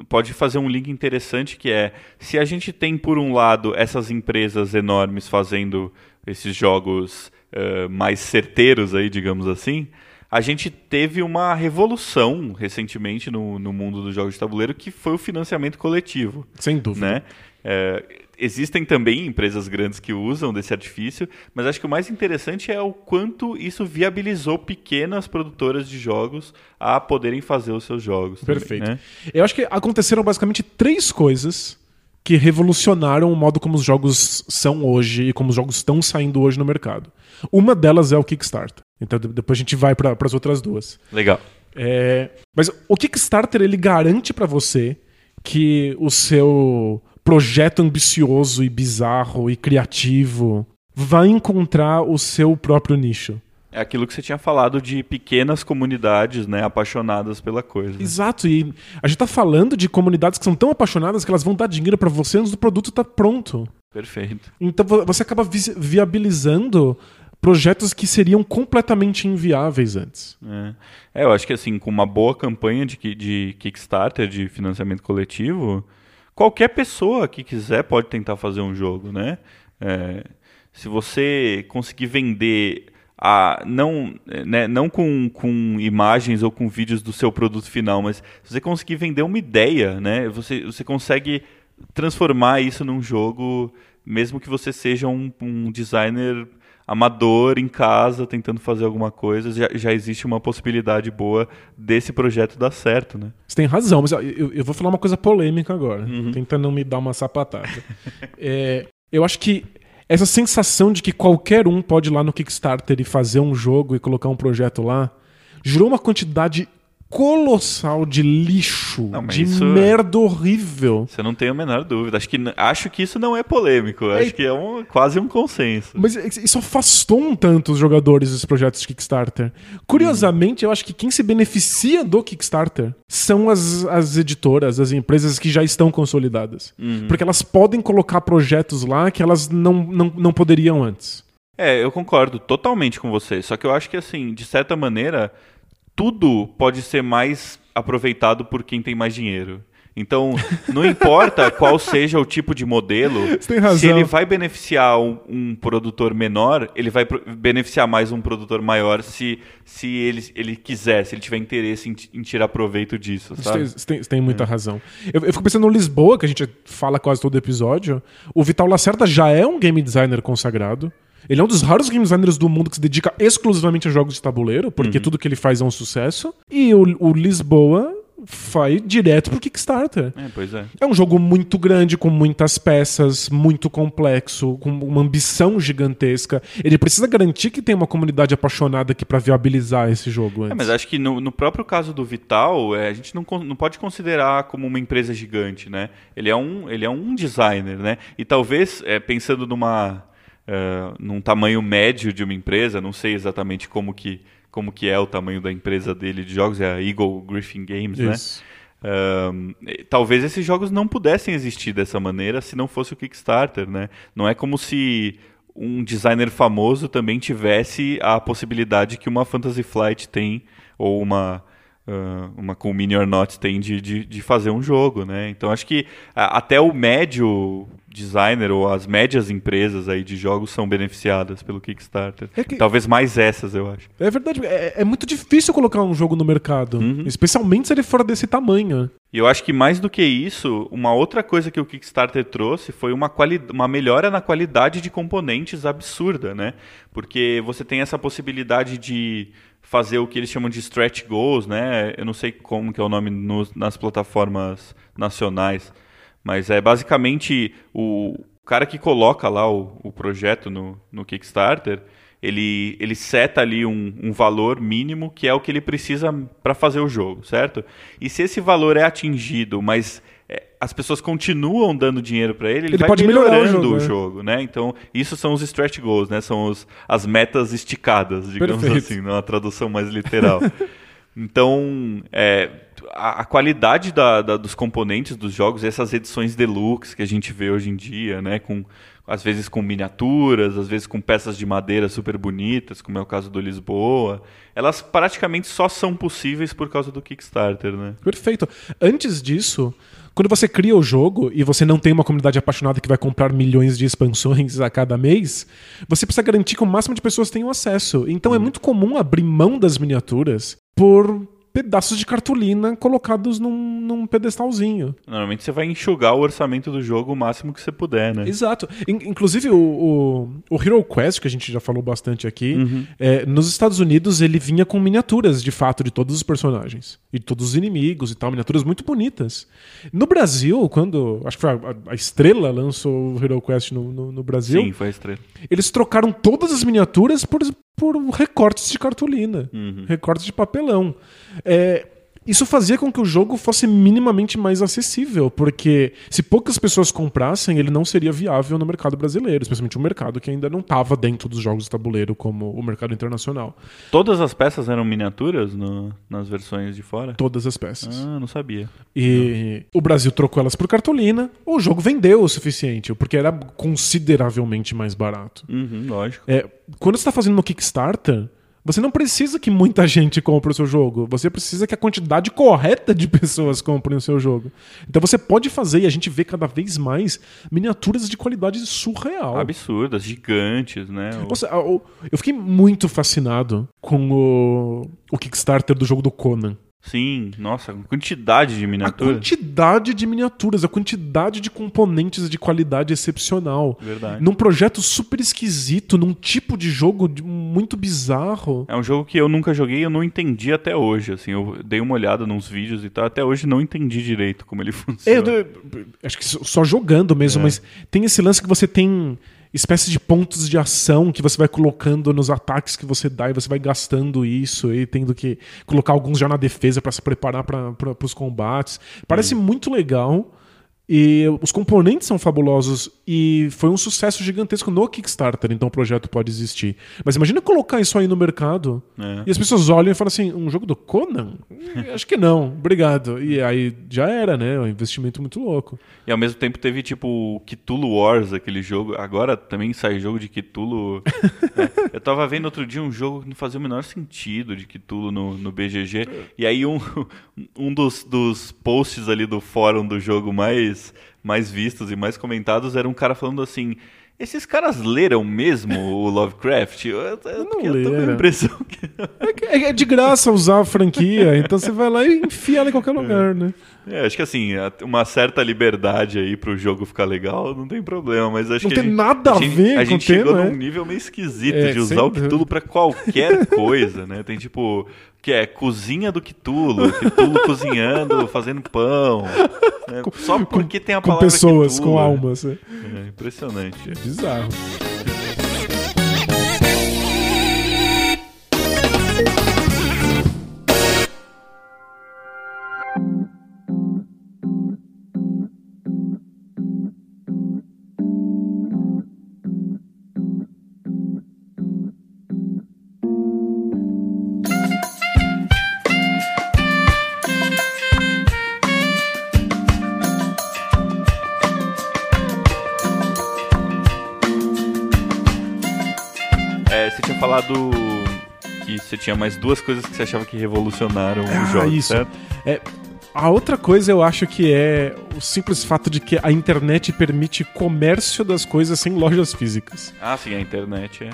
Pode fazer um link interessante que é: se a gente tem, por um lado, essas empresas enormes fazendo esses jogos eh, mais certeiros aí, digamos assim. A gente teve uma revolução recentemente no, no mundo dos jogos de tabuleiro que foi o financiamento coletivo. Sem dúvida. né? É, existem também empresas grandes que usam desse artifício, mas acho que o mais interessante é o quanto isso viabilizou pequenas produtoras de jogos a poderem fazer os seus jogos. também, Perfeito. né? Eu acho que aconteceram basicamente três coisas que revolucionaram o modo como os jogos são hoje e como os jogos estão saindo hoje no mercado. Uma delas é o Kickstarter. Então de- depois a gente vai para as outras duas. Legal. É, mas o Kickstarter ele garante para você que o seu projeto ambicioso e bizarro e criativo vai encontrar o seu próprio nicho. É aquilo que você tinha falado de pequenas comunidades, né, apaixonadas pela coisa. Exato, e a gente tá falando de comunidades que são tão apaixonadas que elas vão dar dinheiro para você antes do produto estar pronto. Perfeito. Então vo- você acaba vi- viabilizando projetos que seriam completamente inviáveis antes. É. É, eu acho que assim, com uma boa campanha de, de Kickstarter, de financiamento coletivo, qualquer pessoa que quiser pode tentar fazer um jogo, né? É, se você conseguir vender a, não, né, não com, com imagens ou com vídeos do seu produto final, mas se você conseguir vender uma ideia, né? Você, você consegue transformar isso num jogo, mesmo que você seja um, um designer amador em casa tentando fazer alguma coisa, já, já existe uma possibilidade boa desse projeto dar certo, né? Você tem razão, mas eu, eu- eu vou falar uma coisa polêmica agora. Tenta não me dar uma sapatada. É, eu acho que essa sensação de que qualquer um pode ir lá no Kickstarter e fazer um jogo e colocar um projeto lá gerou uma quantidade colossal de lixo, Não, de isso- merda horrível. Você não tem a menor dúvida. Acho que, acho que isso não é polêmico. Acho que é um, quase um consenso. Mas isso afastou um tanto os jogadores dos projetos de Kickstarter. Curiosamente, eu acho que quem se beneficia do Kickstarter são as, as editoras, as empresas que já estão consolidadas. Porque elas podem colocar projetos lá que elas não, não, não poderiam antes. É, eu concordo totalmente com você. Só que eu acho que, assim, de certa maneira, tudo pode ser mais aproveitado por quem tem mais dinheiro. Então, não importa qual seja o tipo de modelo, tem razão. se ele vai beneficiar um, um produtor menor, ele vai beneficiar mais um produtor maior se, se ele, ele quiser, se ele tiver interesse em, em tirar proveito disso, Você sabe? tem, você tem- você tem muita razão. Eu, eu fico pensando no Lisboa, que a gente fala quase todo episódio. O Vital Lacerda já é um game designer consagrado. Ele é um dos raros game designers do mundo que se dedica exclusivamente a jogos de tabuleiro, porque tudo que ele faz é um sucesso. E o, o Lisboa vai direto pro Kickstarter. É, pois é. É um jogo muito grande, com muitas peças, muito complexo, com uma ambição gigantesca. Ele precisa garantir que tem uma comunidade apaixonada aqui pra viabilizar esse jogo antes. É, mas acho que no, no próprio caso do Vital, é, a gente não, não pode considerar como uma empresa gigante, né? Ele é um, ele é um designer, né? E talvez, é, pensando numa, num tamanho médio de uma empresa, não sei exatamente como que, como que é o tamanho da empresa dele de jogos, é a Eagle Griffin Games, né? Isso. E talvez esses jogos não pudessem existir dessa maneira se não fosse o Kickstarter, né? Não é como se um designer famoso também tivesse a possibilidade que uma Fantasy Flight tem ou uma uh, uma com Mini or Not tem de, de, de, fazer um jogo, né? Então acho que até o médio designer ou as médias empresas aí de jogos são beneficiadas pelo Kickstarter. É que... Talvez mais essas, eu acho. É verdade, é, é muito difícil colocar um jogo no mercado, uhum. especialmente se ele for desse tamanho. E eu acho que mais do que isso, uma outra coisa que o Kickstarter trouxe foi uma, quali uma melhora na qualidade de componentes absurda, né? Porque você tem essa possibilidade de fazer o que eles chamam de stretch goals, né? Eu não sei como que é o nome nas plataformas nacionais, mas é basicamente o cara que coloca lá o, o projeto no, no Kickstarter, ele, ele seta ali um, um valor mínimo que é o que ele precisa para fazer o jogo, certo? E se esse valor é atingido, mas as pessoas continuam dando dinheiro para ele, ele, ele vai pode melhorando o jogo, o jogo né? Então, isso são os stretch goals, né? São os, as metas esticadas, digamos Perfeito. assim, numa tradução mais literal. então, é, a, a, qualidade da, da, dos componentes dos jogos, essas edições deluxe que a gente vê hoje em dia, né? Com, às vezes com miniaturas, às vezes com peças de madeira super bonitas, como é o caso do Lisboa, elas praticamente só são possíveis por causa do Kickstarter, né? Perfeito. Antes disso, quando você cria o jogo e você não tem uma comunidade apaixonada que vai comprar milhões de expansões a cada mês, você precisa garantir que o máximo de pessoas tenham acesso. Então é uhum. muito comum abrir mão das miniaturas por pedaços de cartolina colocados num, num, pedestalzinho. Normalmente você vai enxugar o orçamento do jogo o máximo que você puder, né? Exato. In, inclusive o, o, o, Hero Quest, que a gente já falou bastante aqui, uhum. é, nos Estados Unidos ele vinha com miniaturas, de fato, de todos os personagens. E de todos os inimigos e tal, miniaturas muito bonitas. No Brasil, quando, acho que foi a, a Estrela lançou o Hero Quest no, no, no Brasil... Sim, foi a Estrela. Eles trocaram todas as miniaturas por, por recortes de cartolina, uhum. recortes de papelão. É, isso fazia com que o jogo fosse minimamente mais acessível, porque se poucas pessoas comprassem, ele não seria viável no mercado brasileiro, especialmente um mercado que ainda não estava dentro dos jogos de tabuleiro como o mercado internacional. Todas as peças eram miniaturas no, nas versões de fora? Todas as peças. Ah, não sabia. E não. o Brasil trocou elas por cartolina, o jogo vendeu o suficiente, porque era consideravelmente mais barato. Uhum, lógico. É, quando você está fazendo no Kickstarter você não precisa que muita gente compre o seu jogo. Você precisa que a quantidade correta de pessoas comprem o seu jogo. Então você pode fazer, e a gente vê cada vez mais, miniaturas de qualidade surreal. Absurdas, gigantes, né? Nossa, eu fiquei muito fascinado com o, o Kickstarter do jogo do Conan. Sim, nossa, quantidade de miniaturas. A quantidade de miniaturas, a quantidade de componentes de qualidade excepcional. Verdade. Num projeto super esquisito, num tipo de jogo muito bizarro. É um jogo que eu nunca joguei e eu não entendi até hoje. Assim, eu dei uma olhada nos vídeos e tal, até hoje não entendi direito como ele funciona. É, eu, acho que só jogando mesmo, é. mas tem esse lance que você tem espécie de pontos de ação que você vai colocando nos ataques que você dá e você vai gastando isso e tendo que colocar alguns já na defesa para se preparar para os combates. Parece hum. muito legal. E os componentes são fabulosos e foi um sucesso gigantesco no Kickstarter, então o projeto pode existir. Mas imagina colocar isso aí no mercado é. e as pessoas olham e falam assim: um jogo do Conan? Acho que não, obrigado. E aí já era, né? Um investimento muito louco. E ao mesmo tempo teve tipo Cthulhu Wars, aquele jogo. Agora também sai jogo de Cthulhu. é. Eu tava vendo outro dia um jogo que não fazia o menor sentido de Cthulhu no, no BGG. E aí um, um dos, dos posts ali do fórum do jogo mais mais, vistos e mais comentados era um cara falando assim. Esses caras leram mesmo o Lovecraft? Eu, eu, eu não eu tô com a impressão que... É, é, de graça usar a franquia, então você vai lá e enfia ela em qualquer lugar, é. né? É, acho que assim, uma certa liberdade aí pro jogo ficar legal não tem problema, mas acho não que. Não tem nada a, gente, ver a, gente chegou é? num nível meio esquisito é, de usar o Cthulhu pra qualquer coisa, né? Tem tipo, que é cozinha do Cthulhu, Cthulhu cozinhando, fazendo pão. Né? Só porque tem a palavra Com pessoas, Cthulhu, com almas. É. é impressionante. É bizarro. Que você tinha mais duas coisas que você achava que revolucionaram Ah, o jogo, isso. certo? É, a outra coisa eu acho que é o simples fato de que a internet permite comércio das coisas sem lojas físicas. Ah, sim, a internet é...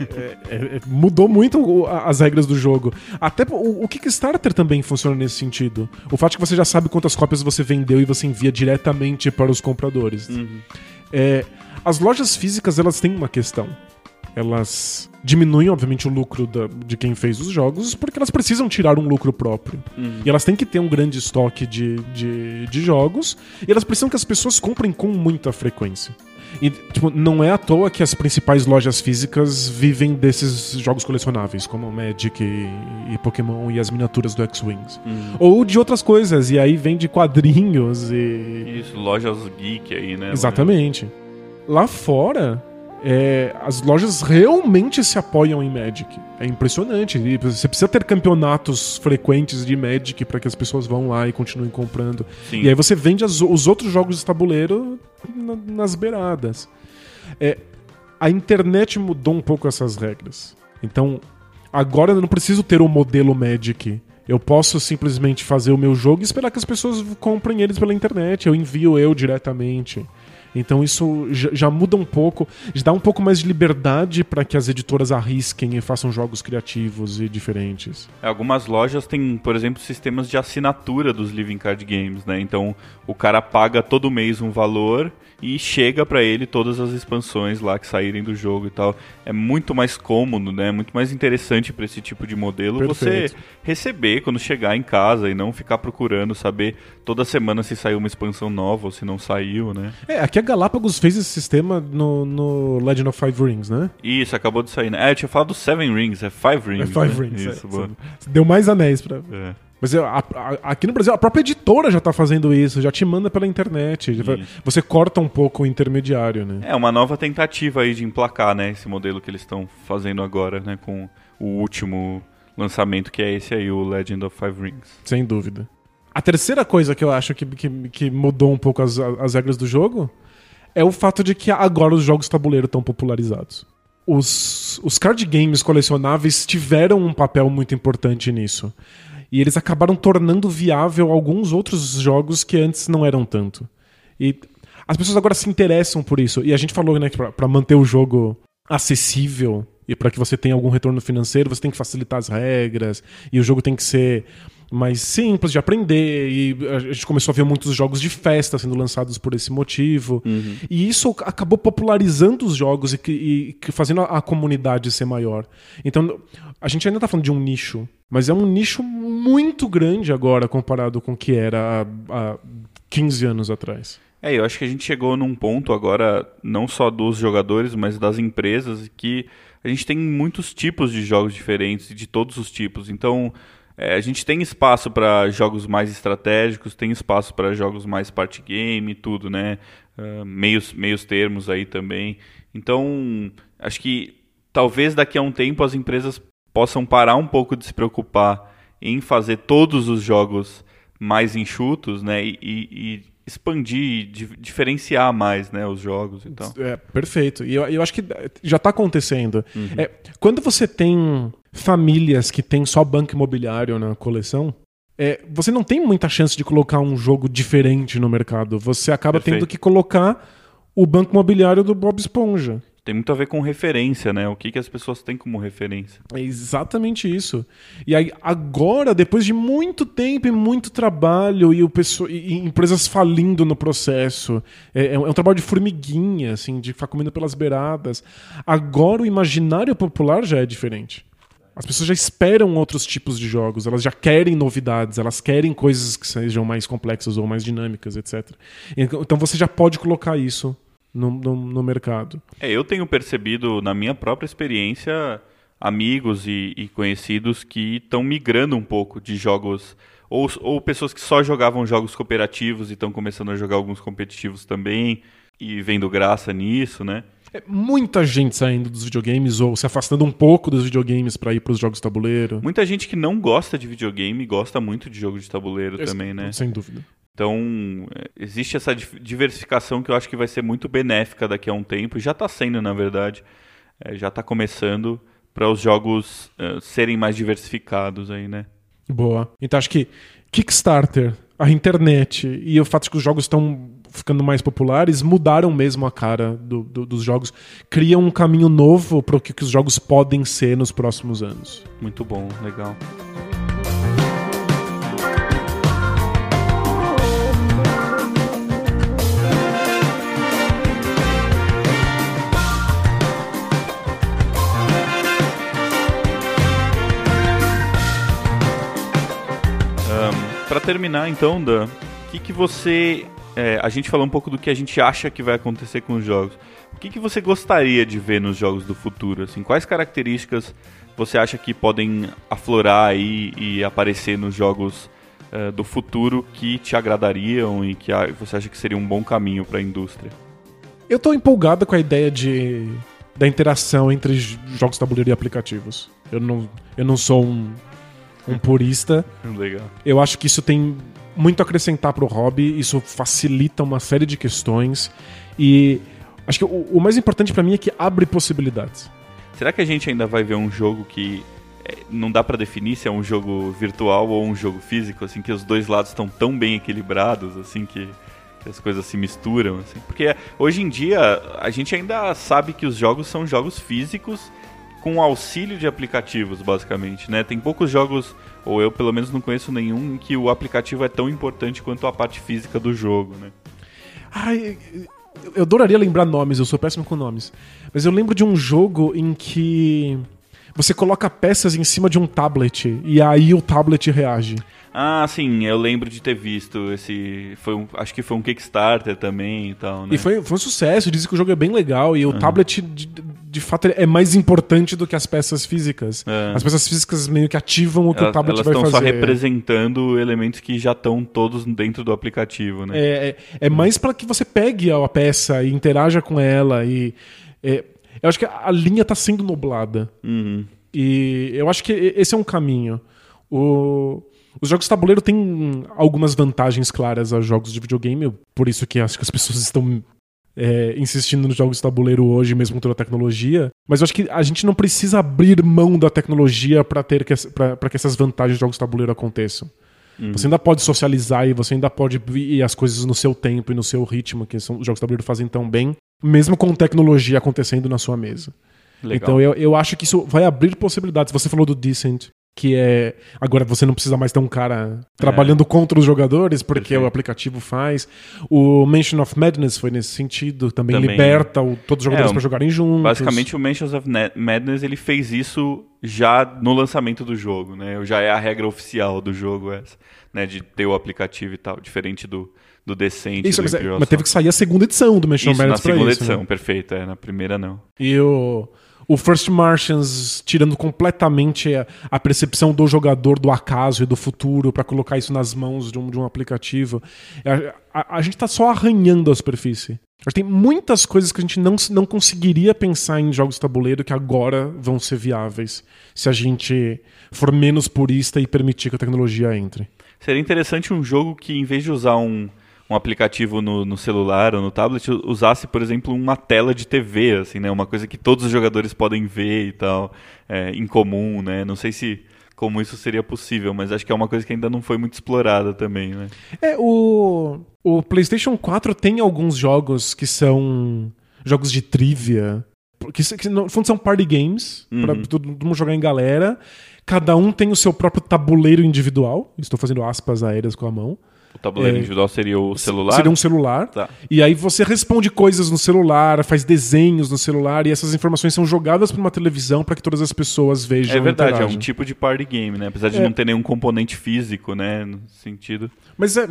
É, é, mudou muito as regras do jogo. Até o, o Kickstarter também funciona nesse sentido. O fato de que você já sabe quantas cópias você vendeu e você envia diretamente para os compradores. É, as lojas físicas elas têm uma questão. Elas diminuem, obviamente, o lucro da- de quem fez os jogos, porque elas precisam tirar um lucro próprio. E elas têm que ter um grande estoque de, de, de jogos, e elas precisam que as pessoas comprem com muita frequência. E, tipo, não é à toa que as principais lojas físicas vivem desses jogos colecionáveis, como Magic e, e Pokémon e as miniaturas do X-Wings. Ou de outras coisas, e aí vende quadrinhos e. Isso, lojas geek aí, né? Exatamente. Lá fora, é, as lojas realmente se apoiam em Magic. É impressionante. E você precisa ter campeonatos frequentes de Magic para que as pessoas vão lá e continuem comprando. Sim. E aí você vende as- os outros jogos de tabuleiro na- nas beiradas. É, a internet mudou um pouco essas regras. Então, agora eu não preciso ter o modelo Magic. Eu posso simplesmente fazer o meu jogo e esperar que as pessoas comprem eles pela internet. Eu envio eu diretamente. Então isso já, muda um pouco, já dá um pouco mais de liberdade para que as editoras arrisquem e façam jogos criativos e diferentes. Algumas lojas têm, por exemplo, sistemas de assinatura dos living card games, né? Então o cara paga todo mês um valor e chega pra ele todas as expansões lá que saírem do jogo e tal. É muito mais cômodo, né? Muito mais interessante pra esse tipo de modelo Perfeito. você receber quando chegar em casa e não ficar procurando saber toda semana se saiu uma expansão nova ou se não saiu, né? É, aqui a Galápagos fez esse sistema no, no Legend of Five Rings, né? Isso, acabou de sair, né? É, eu tinha falado do Seven Rings, é Five É Rings. Five né? Rings. Isso, é. boa. Deu mais anéis pra. É. Mas eu- a- a- aqui no Brasil, a própria editora já tá fazendo isso, já te manda pela internet. Isso. Você corta um pouco o intermediário, né? É uma nova tentativa aí de emplacar, né, esse modelo que eles estão fazendo agora, né, com o último lançamento que é esse aí, o Legend of Five Rings. Sem dúvida. A terceira coisa que eu acho que, que, que mudou um pouco as, as regras do jogo é o fato de que agora os jogos tabuleiro estão popularizados. Os, os card games colecionáveis tiveram um papel muito importante nisso. E eles acabaram tornando viável alguns outros jogos que antes não eram tanto. E as pessoas agora se interessam por isso. E a gente falou, né, que pra manter o jogo acessível e para que você tenha algum retorno financeiro, você tem que facilitar as regras e o jogo tem que ser mais simples de aprender. E a gente começou a ver muitos jogos de festa sendo lançados por esse motivo. E isso acabou popularizando os jogos e, e que fazendo a, a comunidade ser maior. Então, a gente ainda tá falando de um nicho, mas é um nicho muito grande agora comparado com o que era há, há 15 anos atrás. É, eu acho que a gente chegou num ponto agora, não só dos jogadores, mas das empresas, que a gente tem muitos tipos de jogos diferentes, de todos os tipos. Então, é, a gente tem espaço para jogos mais estratégicos, tem espaço para jogos mais party game, tudo, né? Ah, meios, meios termos aí também. Então, acho que talvez daqui a um tempo as empresas possam parar um pouco de se preocupar em fazer todos os jogos mais enxutos, né? E- e expandir, di- diferenciar mais, né, os jogos e tal. É, perfeito. E eu, eu acho que já tá acontecendo. É, quando você tem famílias que têm só banco imobiliário na coleção, é, você não tem muita chance de colocar um jogo diferente no mercado. Você acaba Perfeito. tendo que colocar o banco imobiliário do Bob Esponja. Tem muito a ver com referência, né? O que, que as pessoas têm como referência. É exatamente isso. E aí, agora, depois de muito tempo e muito trabalho, e, o pessoa, e, empresas falindo no processo, é, é um é um trabalho de formiguinha, assim, de ficar comendo pelas beiradas. Agora o imaginário popular já é diferente. As pessoas já esperam outros tipos de jogos, elas já querem novidades, elas querem coisas que sejam mais complexas ou mais dinâmicas, etc. Então você já pode colocar isso no, no, no mercado. É, eu tenho percebido na minha própria experiência amigos e, e conhecidos que estão migrando um pouco de jogos ou, ou pessoas que só jogavam jogos cooperativos e estão começando a jogar alguns competitivos também e vendo graça nisso, né? É muita gente saindo dos videogames ou se afastando um pouco dos videogames pra ir pros jogos de tabuleiro. Muita gente que não gosta de videogame gosta muito de jogo de tabuleiro também, né? Sem dúvida. Então, é, existe essa diversificação que eu acho que vai ser muito benéfica daqui a um tempo, e já está sendo, na verdade, É, já está começando para os jogos uh, serem mais diversificados aí, né? Boa. Então acho que Kickstarter, a internet e o fato de que os jogos estão ficando mais populares mudaram mesmo a cara do, do, dos jogos, criam um caminho novo para o que, que os jogos podem ser nos próximos anos. Muito bom, legal. Para terminar, então, Dan, o que, que você. É, a gente falou um pouco do que a gente acha que vai acontecer com os jogos. O que, que você gostaria de ver nos jogos do futuro? Assim, quais características você acha que podem aflorar aí e aparecer nos jogos uh, do futuro que te agradariam e que você acha que seria um bom caminho para a indústria? Eu estou empolgado com a ideia de da interação entre jogos tabuleiro e aplicativos. Eu não, eu não sou um um purista. Legal. Eu acho que isso tem muito a acrescentar para o hobby, isso facilita uma série de questões e acho que o, o mais importante para mim é que abre possibilidades. Será que a gente ainda vai ver um jogo que é, não dá para definir se é um jogo virtual ou um jogo físico, assim que os dois lados estão tão bem equilibrados, assim que, que as coisas se misturam, assim? Porque hoje em dia a gente ainda sabe que os jogos são jogos físicos com auxílio de aplicativos, basicamente, né? Tem poucos jogos, ou eu pelo menos não conheço nenhum, em que o aplicativo é tão importante quanto a parte física do jogo, né? Ai, eu adoraria lembrar nomes, eu sou péssimo com nomes. Mas eu lembro de um jogo em que você coloca peças em cima de um tablet e aí o tablet reage. Ah, sim, eu lembro de ter visto esse. Foi um, acho que foi um Kickstarter também e tal, né? E foi, foi um sucesso, dizem que o jogo é bem legal e o uhum. tablet, de, de fato, é mais importante do que as peças físicas. É. As peças físicas meio que ativam o que elas, o tablet vai fazer. Elas estão só representando elementos que já estão todos dentro do aplicativo, né? É, é, é mais para que você pegue a peça e interaja com ela e. É, eu acho que a linha está sendo nublada. Uhum. E eu acho que esse é um caminho. O os jogos de tabuleiro têm algumas vantagens claras aos jogos de videogame, por isso que acho que as pessoas estão é, insistindo nos jogos de tabuleiro hoje, mesmo com toda a tecnologia. Mas eu acho que a gente não precisa abrir mão da tecnologia para ter que, para que essas vantagens de jogos de tabuleiro aconteçam. Uhum. Você ainda pode socializar e você ainda pode ir as coisas no seu tempo e no seu ritmo, que são, os jogos de tabuleiro fazem tão bem, mesmo com tecnologia acontecendo na sua mesa. Legal. Então eu, eu acho que isso vai abrir possibilidades. Você falou do Decent que é agora você não precisa mais ter um cara trabalhando é. contra os jogadores porque Perfeito. o aplicativo faz. O Mansion of Madness foi nesse sentido, também, também. liberta o, todos os jogadores é, para jogarem juntos. Basicamente o Mansion of Madness ele fez isso já no lançamento do jogo, né? Já é a regra oficial do jogo essa, né, de ter o aplicativo e tal, diferente do do Decente. Isso, do mas, é, mas, teve que sair a segunda edição do Mansion of Madness na segunda isso, edição, né? perfeito, é, na primeira não. E o o First Martians tirando completamente a, percepção do jogador do acaso e do futuro para colocar isso nas mãos de um, de um aplicativo. A, a, a gente está só arranhando a superfície. Tem muitas coisas que a gente não, não conseguiria pensar em jogos de tabuleiro que agora vão ser viáveis se a gente for menos purista e permitir que a tecnologia entre. Seria interessante um jogo que, em vez de usar um, um aplicativo no, no, celular ou no tablet usasse, por exemplo, uma tela de TV, assim, né? Uma coisa que todos os jogadores podem ver e tal, é, em comum, né? Não sei se como isso seria possível, mas acho que é uma coisa que ainda não foi muito explorada também, né? É, o, o PlayStation 4 tem alguns jogos que são jogos de trivia, que, que no fundo são party games, uhum. para todo mundo jogar em galera. Cada um tem o seu próprio tabuleiro individual. Estou fazendo aspas aéreas com a mão. O tabuleiro é, individual seria o celular? Seria um celular. Tá. E aí você responde coisas no celular, faz desenhos no celular, e essas informações são jogadas para uma televisão para que todas as pessoas vejam. É verdade, é um tipo de party game, né? Apesar de é. não ter nenhum componente físico, né? No sentido. Mas é,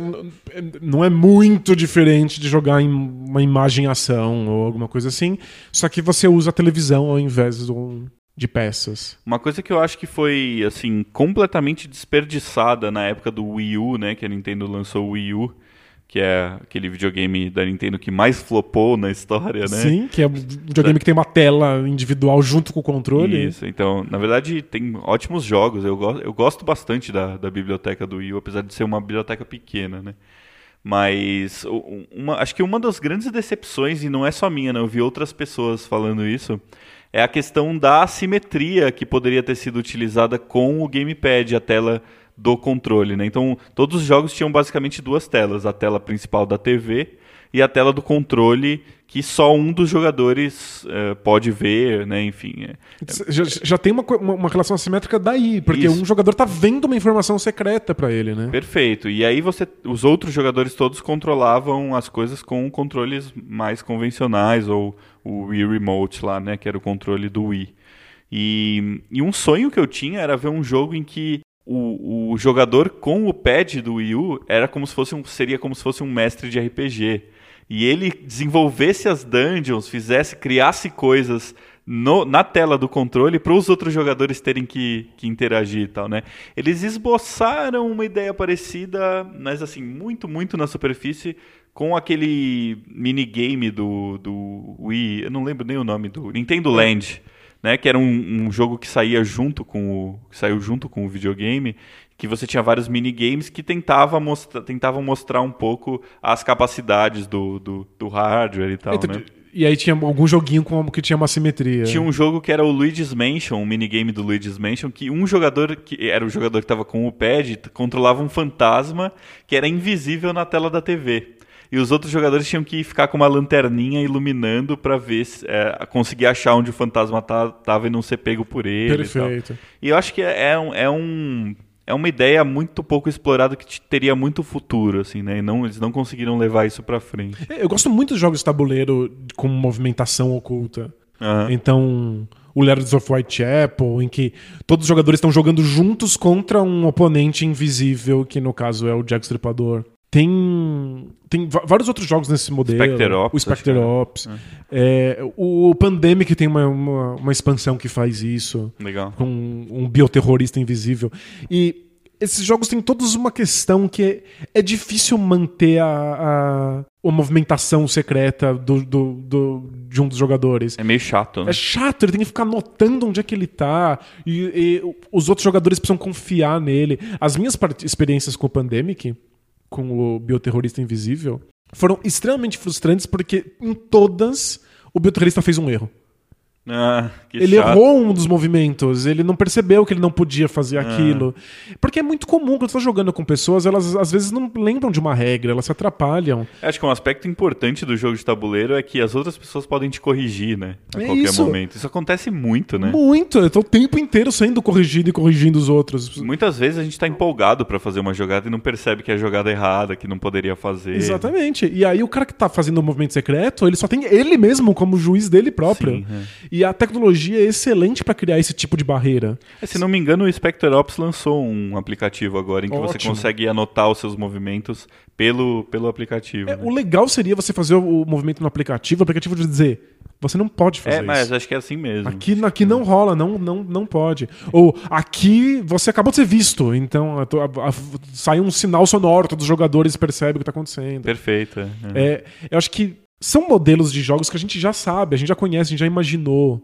não é muito diferente de jogar em uma imagem ação ou alguma coisa assim. Só que você usa a televisão ao invés do, de peças. Uma coisa que eu acho que foi assim completamente desperdiçada na época do Wii U, né, que a Nintendo lançou o Wii U, que é aquele videogame da Nintendo que mais flopou na história, né? Sim, que é um videogame que tem uma tela individual junto com o controle. Isso, então, na verdade, tem ótimos jogos. Eu gosto, eu gosto bastante da, da biblioteca do Wii U, apesar de ser uma biblioteca pequena, né? Mas uma, acho que uma das grandes decepções, e não é só minha, né? eu vi outras pessoas falando isso, é a questão da assimetria que poderia ter sido utilizada com o gamepad, a tela do controle. Né? Então, todos os jogos tinham basicamente duas telas: a tela principal da TV e a tela do controle que só um dos jogadores uh, pode ver, né? Enfim. É, já, já, tem uma, uma, relação assimétrica daí, porque Isso. um jogador tá vendo uma informação secreta para ele, né? Perfeito. E aí você, os outros jogadores todos controlavam as coisas com controles mais convencionais ou o Wii Remote lá, né? Que era o controle do Wii. E, e um sonho que eu tinha era ver um jogo em que o, o jogador com o pad do Wii U era como se fosse um, seria como se fosse um mestre de RPG e ele desenvolvesse as dungeons, fizesse, criasse coisas no, na tela do controle para os outros jogadores terem que, que, interagir e tal, né? Eles esboçaram uma ideia parecida, mas assim, muito, muito na superfície, com aquele minigame do, do Wii, eu não lembro nem o nome do Nintendo Land, né? Que era um, um jogo que saía junto com o. saiu junto com o videogame que você tinha vários minigames que tentava mostra, tentavam mostrar um pouco as capacidades do, do, do hardware e tal, então, né? E aí tinha algum joguinho com que tinha uma simetria. Tinha um jogo que era o Luigi's Mansion, um minigame do Luigi's Mansion, que um jogador, que era o jogador que estava com o pad, controlava um fantasma que era invisível na tela da TV. E os outros jogadores tinham que ficar com uma lanterninha iluminando para ver se, é, conseguir achar onde o fantasma estava e não ser pego por ele. Perfeito. E, e eu acho que é, é um, é um é uma ideia muito pouco explorada que teria muito futuro, assim, né? E não, eles não conseguiram levar isso para frente. Eu gosto muito de jogos de tabuleiro com movimentação oculta. Uhum. Então, o Layers of Whitechapel, em que todos os jogadores estão jogando juntos contra um oponente invisível, que no caso é o Jack Stripador. Tem, tem vários outros jogos nesse modelo. Spectre Ops, o Spectre Ops. É. É, o Pandemic tem uma, uma, uma, expansão que faz isso. Legal. Com um, um bioterrorista invisível. E esses jogos têm todos uma questão que é, é difícil manter a, a, a movimentação secreta do, do, do, de um dos jogadores. É meio chato, né? É chato, ele tem que ficar notando onde é que ele tá. E, e os outros jogadores precisam confiar nele. As minhas experiências com o Pandemic com o bioterrorista invisível foram extremamente frustrantes porque em todas o bioterrorista fez um erro. Ah, ele chato. errou um dos movimentos, ele não percebeu que ele não podia fazer ah. aquilo. Porque é muito comum quando você está jogando com pessoas, elas às vezes não lembram de uma regra, elas se atrapalham. Acho que um aspecto importante do jogo de tabuleiro é que as outras pessoas podem te corrigir, né? A é qualquer isso. momento. Isso acontece muito, né? Muito. Eu tô o tempo inteiro sendo corrigido e corrigindo os outros. Muitas vezes a gente está empolgado para fazer uma jogada e não percebe que é a jogada errada, que não poderia fazer. Exatamente. E aí o cara que está fazendo o movimento secreto, ele só tem ele mesmo como juiz dele próprio. Sim, é. E a tecnologia é excelente para criar esse tipo de barreira. É, se não me engano, o Spectre Ops lançou um aplicativo agora em que Ótimo. você consegue anotar os seus movimentos pelo, pelo aplicativo. É, né? O legal seria você fazer o movimento no aplicativo, o aplicativo dizer. Você não pode fazer é, mas isso. acho que é assim mesmo. Aqui, aqui não rola, não, não, não pode. Ou aqui você acabou de ser visto, então a, a, a, sai um sinal sonoro, todos os jogadores percebem o que está acontecendo. Perfeito. É. É, eu acho que são modelos de jogos que a gente já sabe, a gente já conhece, a gente já imaginou.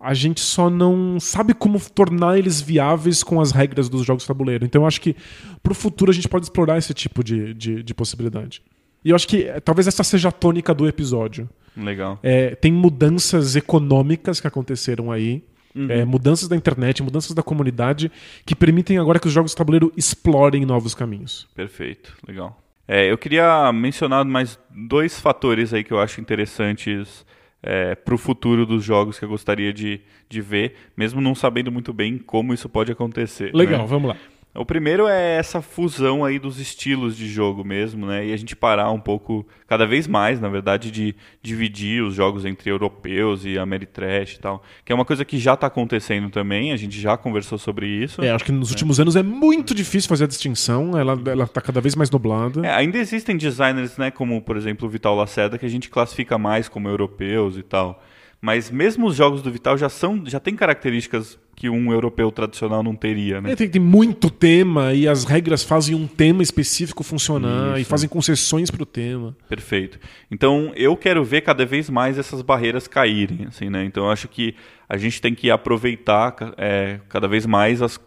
A gente só não sabe como tornar eles viáveis com as regras dos jogos de tabuleiro. Então eu acho que pro futuro a gente pode explorar esse tipo de, de, de possibilidade. E eu acho que é, talvez essa seja a tônica do episódio. Legal. É, tem mudanças econômicas que aconteceram aí. Uhum. É, mudanças da internet, mudanças da comunidade que permitem agora que os jogos de tabuleiro explorem novos caminhos. Perfeito, legal. É, eu queria mencionar mais dois fatores aí que eu acho interessantes é, para o futuro dos jogos que eu gostaria de, de ver, mesmo não sabendo muito bem como isso pode acontecer. Legal, né? vamos lá. O primeiro é essa fusão aí dos estilos de jogo mesmo, né? E a gente parar um pouco, cada vez mais, na verdade, de dividir os jogos entre europeus e Ameritrash e tal. Que é uma coisa que já está acontecendo também, a gente já conversou sobre isso. É, acho que nos né? últimos anos é muito difícil fazer a distinção, ela, ela tá cada vez mais nublada. É, ainda existem designers, né, como por exemplo o Vital Lacerda, que a gente classifica mais como europeus e tal. Mas mesmo os jogos do Vital já são, já tem características que um europeu tradicional não teria, né? É, tem, tem, muito tema e as regras fazem um tema específico funcionar Isso. e fazem concessões para o tema. Perfeito. Então eu quero ver cada vez mais essas barreiras caírem, assim, né? Então eu acho que a gente tem que aproveitar é, cada vez mais as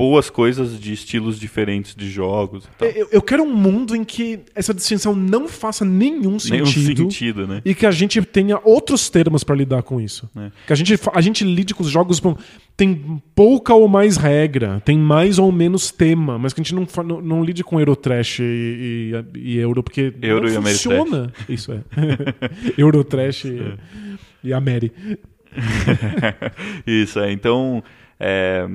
boas coisas de estilos diferentes de jogos. Eu, eu quero um mundo em que essa distinção não faça nenhum Nenhum sentido. sentido, né? E que a gente tenha outros termos pra lidar com isso. É. Que a gente, a gente lide com os jogos. bom, tem pouca ou mais regra, tem mais ou menos tema, mas que a gente não, não, não lide com Eurotrash e, e, e Euro, porque Euro não e funciona. Isso é. Eurotrash e, e Ameri. isso, é. Então, é,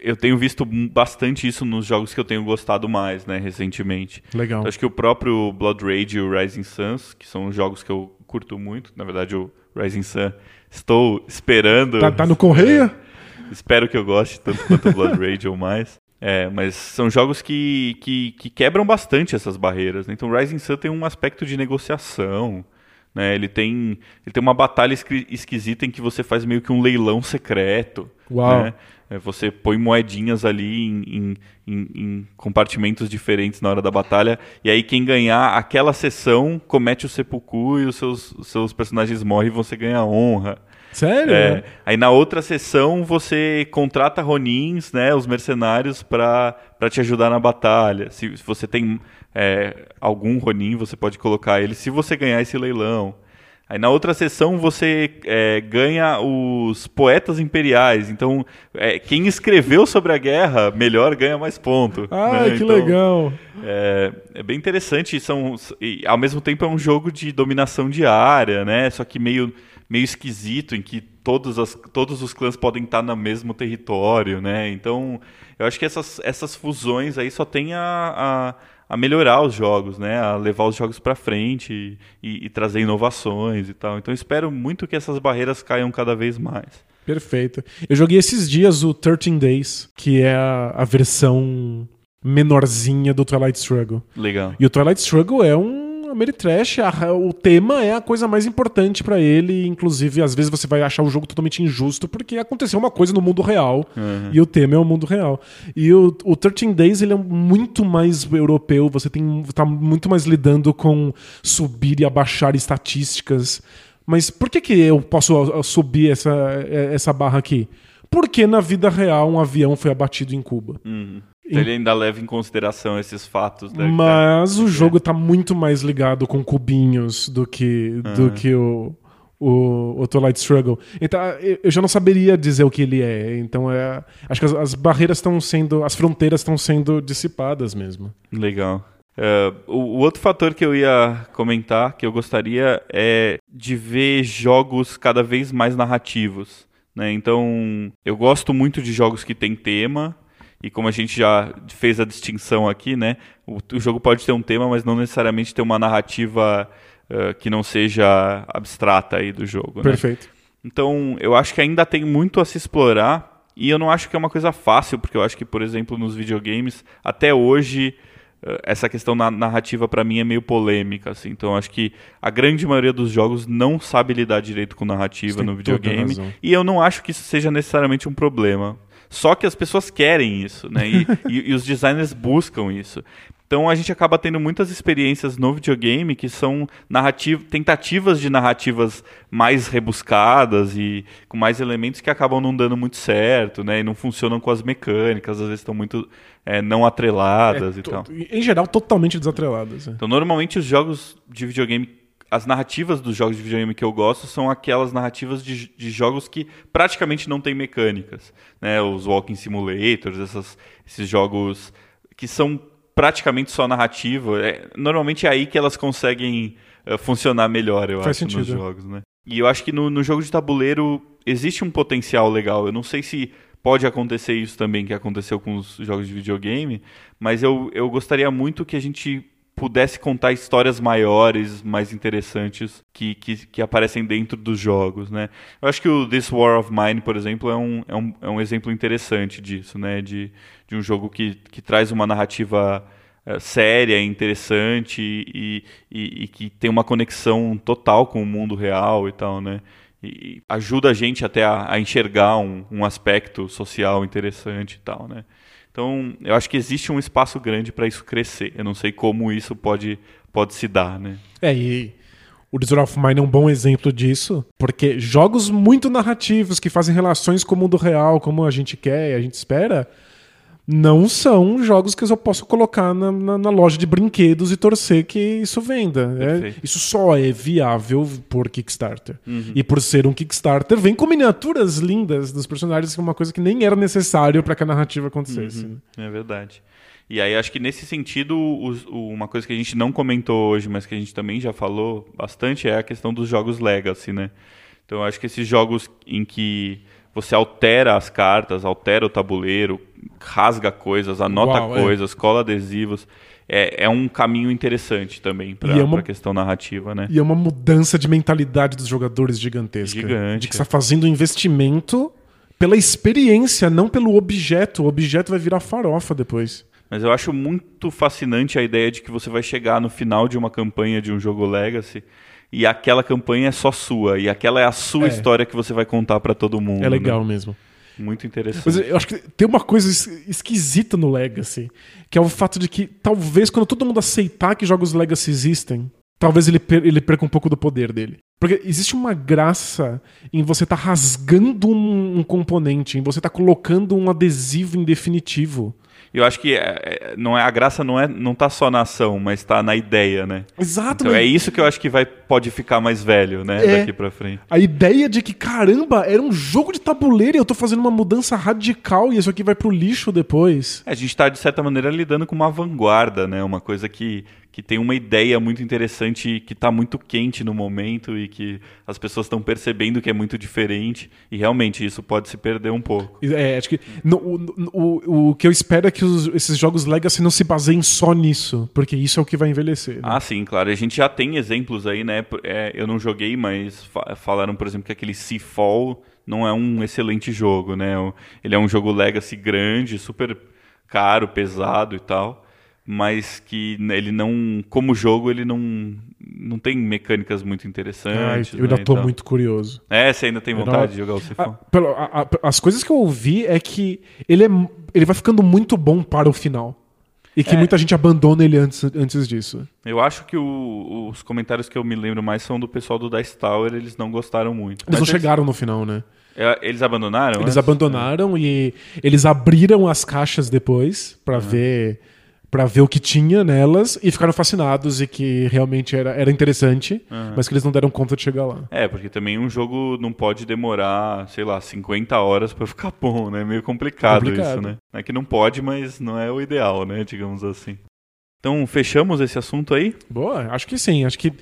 eu tenho visto bastante isso nos jogos que eu tenho gostado mais, né, recentemente. Legal. Acho que o próprio Blood Rage e o Rising Suns, que são jogos que eu curto muito, na verdade o Rising Sun estou esperando. Tá, tá no correia? Espero que eu goste tanto quanto o Blood Rage ou mais. É, mas são jogos que, que, que quebram bastante essas barreiras. né? Então, o Rising Sun tem um aspecto de negociação. Né? Ele, tem, ele tem uma batalha esqui- esquisita em que você faz meio que um leilão secreto. Uau. né? É, Você põe moedinhas ali em, em- em- em compartimentos diferentes na hora da batalha. E aí, quem ganhar aquela sessão comete o seppuku e os seus, os seus personagens morrem e você ganha honra. Sério? É, aí na outra sessão você contrata Ronins, né, os mercenários, para te ajudar na batalha. Se, se você tem é, algum Ronin, você pode colocar ele se você ganhar esse leilão. Aí na outra sessão você é, ganha os poetas imperiais. Então, é, quem escreveu sobre a guerra melhor ganha mais ponto. Ah, né? que Então, legal. é, é bem interessante. São, e, ao mesmo tempo é um jogo de dominação diária, né? Só que meio, meio esquisito, em que todos, as, todos os clãs podem estar no mesmo território, né? Então, eu acho que essas, essas fusões aí só tem a, a, a melhorar os jogos, né? A levar os jogos para frente e, e- e trazer inovações e tal. Então, espero muito que essas barreiras caiam cada vez mais. Perfeito. Eu joguei esses dias o 13 Days, que é a, a versão menorzinha do Twilight Struggle. Legal. E o Twilight Struggle é um Ameritrash, a- o tema é a coisa mais importante pra ele, inclusive às vezes você vai achar o jogo totalmente injusto porque aconteceu uma coisa no mundo real e o tema é o mundo real. E o, o 13 Days ele é muito mais europeu, você tem tá muito mais lidando com subir e abaixar estatísticas. Mas por que, que eu posso subir essa, essa barra aqui? Porque na vida real um avião foi abatido em Cuba. Então, ele ainda leva em consideração esses fatos, né? Mas o jogo tá muito mais ligado com cubinhos do que, do que o, o, o Twilight Struggle. Então eu já não saberia dizer o que ele é. Então é, acho que as, as barreiras estão sendo. As fronteiras estão sendo dissipadas mesmo. Legal. É, o, o outro fator que eu ia comentar, que eu gostaria, é de ver jogos cada vez mais narrativos. Né? Então, eu gosto muito de jogos que têm tema, e como a gente já fez a distinção aqui, né? O, o jogo pode ter um tema, mas não necessariamente ter uma narrativa eh, que não seja abstrata aí do jogo. né? Perfeito. Então, eu acho que ainda tem muito a se explorar e eu não acho que é uma coisa fácil, porque eu acho que, por exemplo, nos videogames, até hoje, essa questão na narrativa para mim é meio polêmica, assim. Então, eu acho que a grande maioria dos jogos não sabe lidar direito com narrativa no videogame e eu não acho que isso seja necessariamente um problema. Só que as pessoas querem isso, né? E, e- e os designers buscam isso. Então a gente acaba tendo muitas experiências no videogame que são narrativ tentativas de narrativas mais rebuscadas e com mais elementos que acabam não dando muito certo, né? E não funcionam com as mecânicas, às vezes estão muito é, não atreladas É, e tal. Em geral, totalmente desatreladas. é. Então, normalmente os jogos de videogame, as narrativas dos jogos de videogame que eu gosto são aquelas narrativas de, de jogos que praticamente não têm mecânicas, né? Os walking simulators, essas, esses jogos que são praticamente só narrativa. É, normalmente é aí que elas conseguem eh, funcionar melhor, eu Faz acho, nos sentido. jogos, né? E eu acho que no, no jogo de tabuleiro existe um potencial legal. Eu não sei se pode acontecer isso também que aconteceu com os jogos de videogame, mas eu, eu gostaria muito que a gente pudesse contar histórias maiores, mais interessantes que, que, que aparecem dentro dos jogos, né? Eu acho que o This War of Mine, por exemplo, é um, é um, é um exemplo interessante disso, né? De, de um jogo que, que traz uma narrativa eh, séria, interessante e, e, e que tem uma conexão total com o mundo real e tal, né? E ajuda a gente até a, a enxergar um, um aspecto social interessante e tal, né? Então, eu acho que existe um espaço grande para isso crescer. Eu não sei como isso pode, pode se dar, né? É, e o Desert of Mine é um bom exemplo disso, porque jogos muito narrativos que fazem relações com o mundo real, como a gente quer e a gente espera, não são jogos que eu posso colocar na, na, na loja de brinquedos e torcer que isso venda. É, isso só é viável por Kickstarter. Uhum. E por ser um Kickstarter, vem com miniaturas lindas dos personagens, que é uma coisa que nem era necessário para que a narrativa acontecesse. Uhum. Né? É verdade. E aí acho que nesse sentido, os, uma coisa que a gente não comentou hoje, mas que a gente também já falou bastante, é a questão dos jogos Legacy, né? Então acho que esses jogos em que você altera as cartas, altera o tabuleiro, rasga coisas, anota Uau, é. coisas, é. cola adesivos. É, é um caminho interessante também para é a questão narrativa, né? E é uma mudança de mentalidade dos jogadores gigantesca. Gigante. De que está fazendo um investimento pela experiência, não pelo objeto. O objeto vai virar farofa depois. Mas eu acho muito fascinante a ideia de que você vai chegar no final de uma campanha de um jogo Legacy e aquela campanha é só sua e aquela é a sua é. história que você vai contar para todo mundo. É legal né? mesmo. Muito interessante. Mas eu acho que tem uma coisa esquisita no Legacy, que é o fato de que talvez quando todo mundo aceitar que jogos Legacy existem, talvez ele, per ele perca um pouco do poder dele. Porque existe uma graça em você estar tá rasgando um, um, componente, em você estar tá colocando um adesivo em definitivo eu acho que é, é, não é a graça não é não tá só na ação, mas está na ideia, né? Exato. Então é isso que eu acho que vai pode ficar mais velho, né, é, daqui para frente. A ideia de que caramba, era um jogo de tabuleiro e eu tô fazendo uma mudança radical e isso aqui vai pro lixo depois. É, a gente tá de certa maneira lidando com uma vanguarda, né? Uma coisa que que tem uma ideia muito interessante que está muito quente no momento e que as pessoas estão percebendo que é muito diferente e realmente isso pode se perder um pouco. É, acho que no, o, o, o que eu espero é que os, esses jogos Legacy não se baseiem só nisso, porque isso é o que vai envelhecer. Né? Ah, sim, claro. A gente já tem exemplos aí, né? É, eu não joguei, mas falaram, por exemplo, que aquele Seafall não é um excelente jogo, né? Ele é um jogo Legacy grande, super caro, pesado e tal mas que ele não, como jogo, ele não, não tem mecânicas muito interessantes. eu ainda né, tô muito curioso. É, você ainda tem vontade não... de jogar o Sifão? as coisas que eu ouvi é que ele, é, ele vai ficando muito bom para o final. E que é. muita gente abandona ele antes, antes disso. Eu acho que o, os comentários que eu me lembro mais são do pessoal do Dice Tower, eles não gostaram muito. Eles Mas não eles... chegaram no final, né? É, eles abandonaram? Eles antes? abandonaram e eles abriram as caixas depois para ver para ver o que tinha nelas e ficaram fascinados e que realmente era, era interessante, uhum. mas que eles não deram conta de chegar lá. É, porque também um jogo não pode demorar, sei lá, 50 horas para ficar bom, né? Meio complicado, complicado, isso, né? É que não pode, mas não é o ideal, né? Digamos assim. Então, fechamos esse assunto aí? Boa, acho que sim. Acho que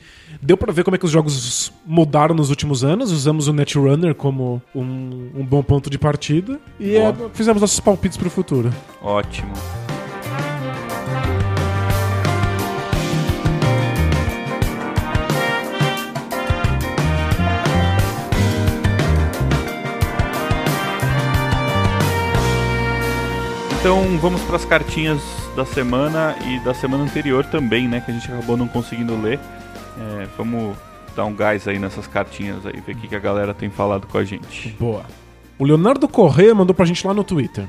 deu para ver como é que os jogos mudaram nos últimos anos. Usamos o Netrunner como um, um bom ponto de partida e é, fizemos nossos palpites para o futuro. Ótimo. Então vamos para as cartinhas da semana e da semana anterior também, né? Que a gente acabou não conseguindo ler. É, vamos dar um gás aí nessas cartinhas aí, ver o que, que a galera tem falado com a gente. Boa. O Leonardo Corrêa mandou pra gente lá no Twitter.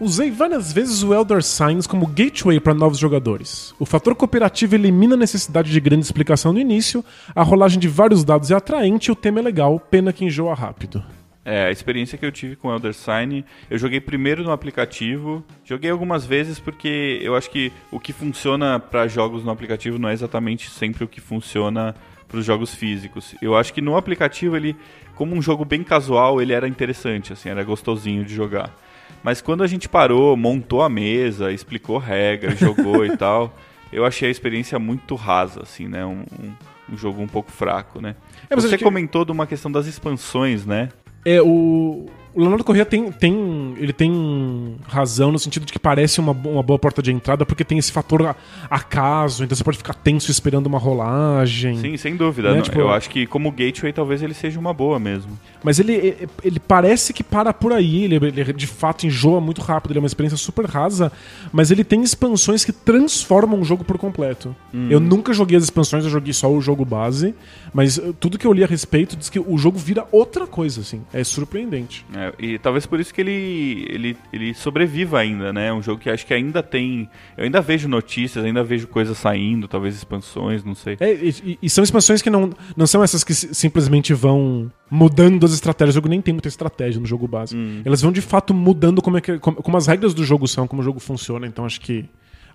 Usei várias vezes o Elder Signs como gateway para novos jogadores. O fator cooperativo elimina a necessidade de grande explicação no início, a rolagem de vários dados é atraente e o tema é legal, pena que enjoa rápido. É, a experiência que eu tive com Elder Sign, eu joguei primeiro no aplicativo, joguei algumas vezes porque eu acho que o que funciona para jogos no aplicativo não é exatamente sempre o que funciona para os jogos físicos. Eu acho que no aplicativo ele, como um jogo bem casual, ele era interessante, assim, era gostosinho de jogar. Mas quando a gente parou, montou a mesa, explicou regras, jogou e tal, eu achei a experiência muito rasa, assim, né? Um, um, um jogo um pouco fraco, né? É, Você comentou de uma questão das expansões, né? É, o, o Leonardo Corrêa tem, tem, ele tem razão no sentido de que parece uma, uma boa porta de entrada porque tem esse fator acaso, então você pode ficar tenso esperando uma rolagem. Sim, sem dúvida. Né? Tipo, eu acho que como gateway talvez ele seja uma boa mesmo. Mas ele, ele parece que para por aí, ele, ele de fato enjoa muito rápido, ele é uma experiência super rasa, mas ele tem expansões que transformam o jogo por completo. Hum. Eu nunca joguei as expansões, eu joguei só o jogo base, mas tudo que eu li a respeito diz que o jogo vira outra coisa, assim. É surpreendente. É, É, e talvez por isso que ele, ele, ele sobreviva ainda, né? Um jogo que acho que ainda tem. Eu ainda vejo notícias, ainda vejo coisas saindo, talvez expansões, não sei. É, e, e, são expansões que não, não são essas que simplesmente vão mudando as estratégias. O jogo nem tem muita estratégia no jogo básico. Hum. Elas vão de fato mudando como, é que, como, como as regras do jogo são, como o jogo funciona. Então acho que.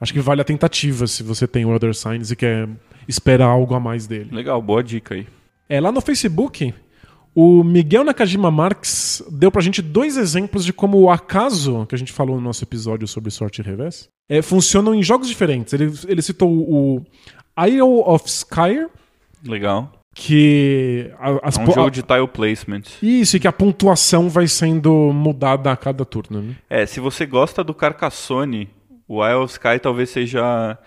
Acho que vale a tentativa se você tem o Other Signs e quer esperar algo a mais dele. Legal, boa dica aí. É, lá no Facebook, o Miguel Nakajima Marx deu pra gente dois exemplos de como o acaso, que a gente falou no nosso episódio sobre sorte e revés, é, funcionam em jogos diferentes. Ele, ele citou o Isle of Skyr. Legal. Que. As, é um jogo de tile placement. Isso, e que a pontuação vai sendo mudada a cada turno. Né? É, se você gosta do Carcassonne, o Isle of Sky talvez seja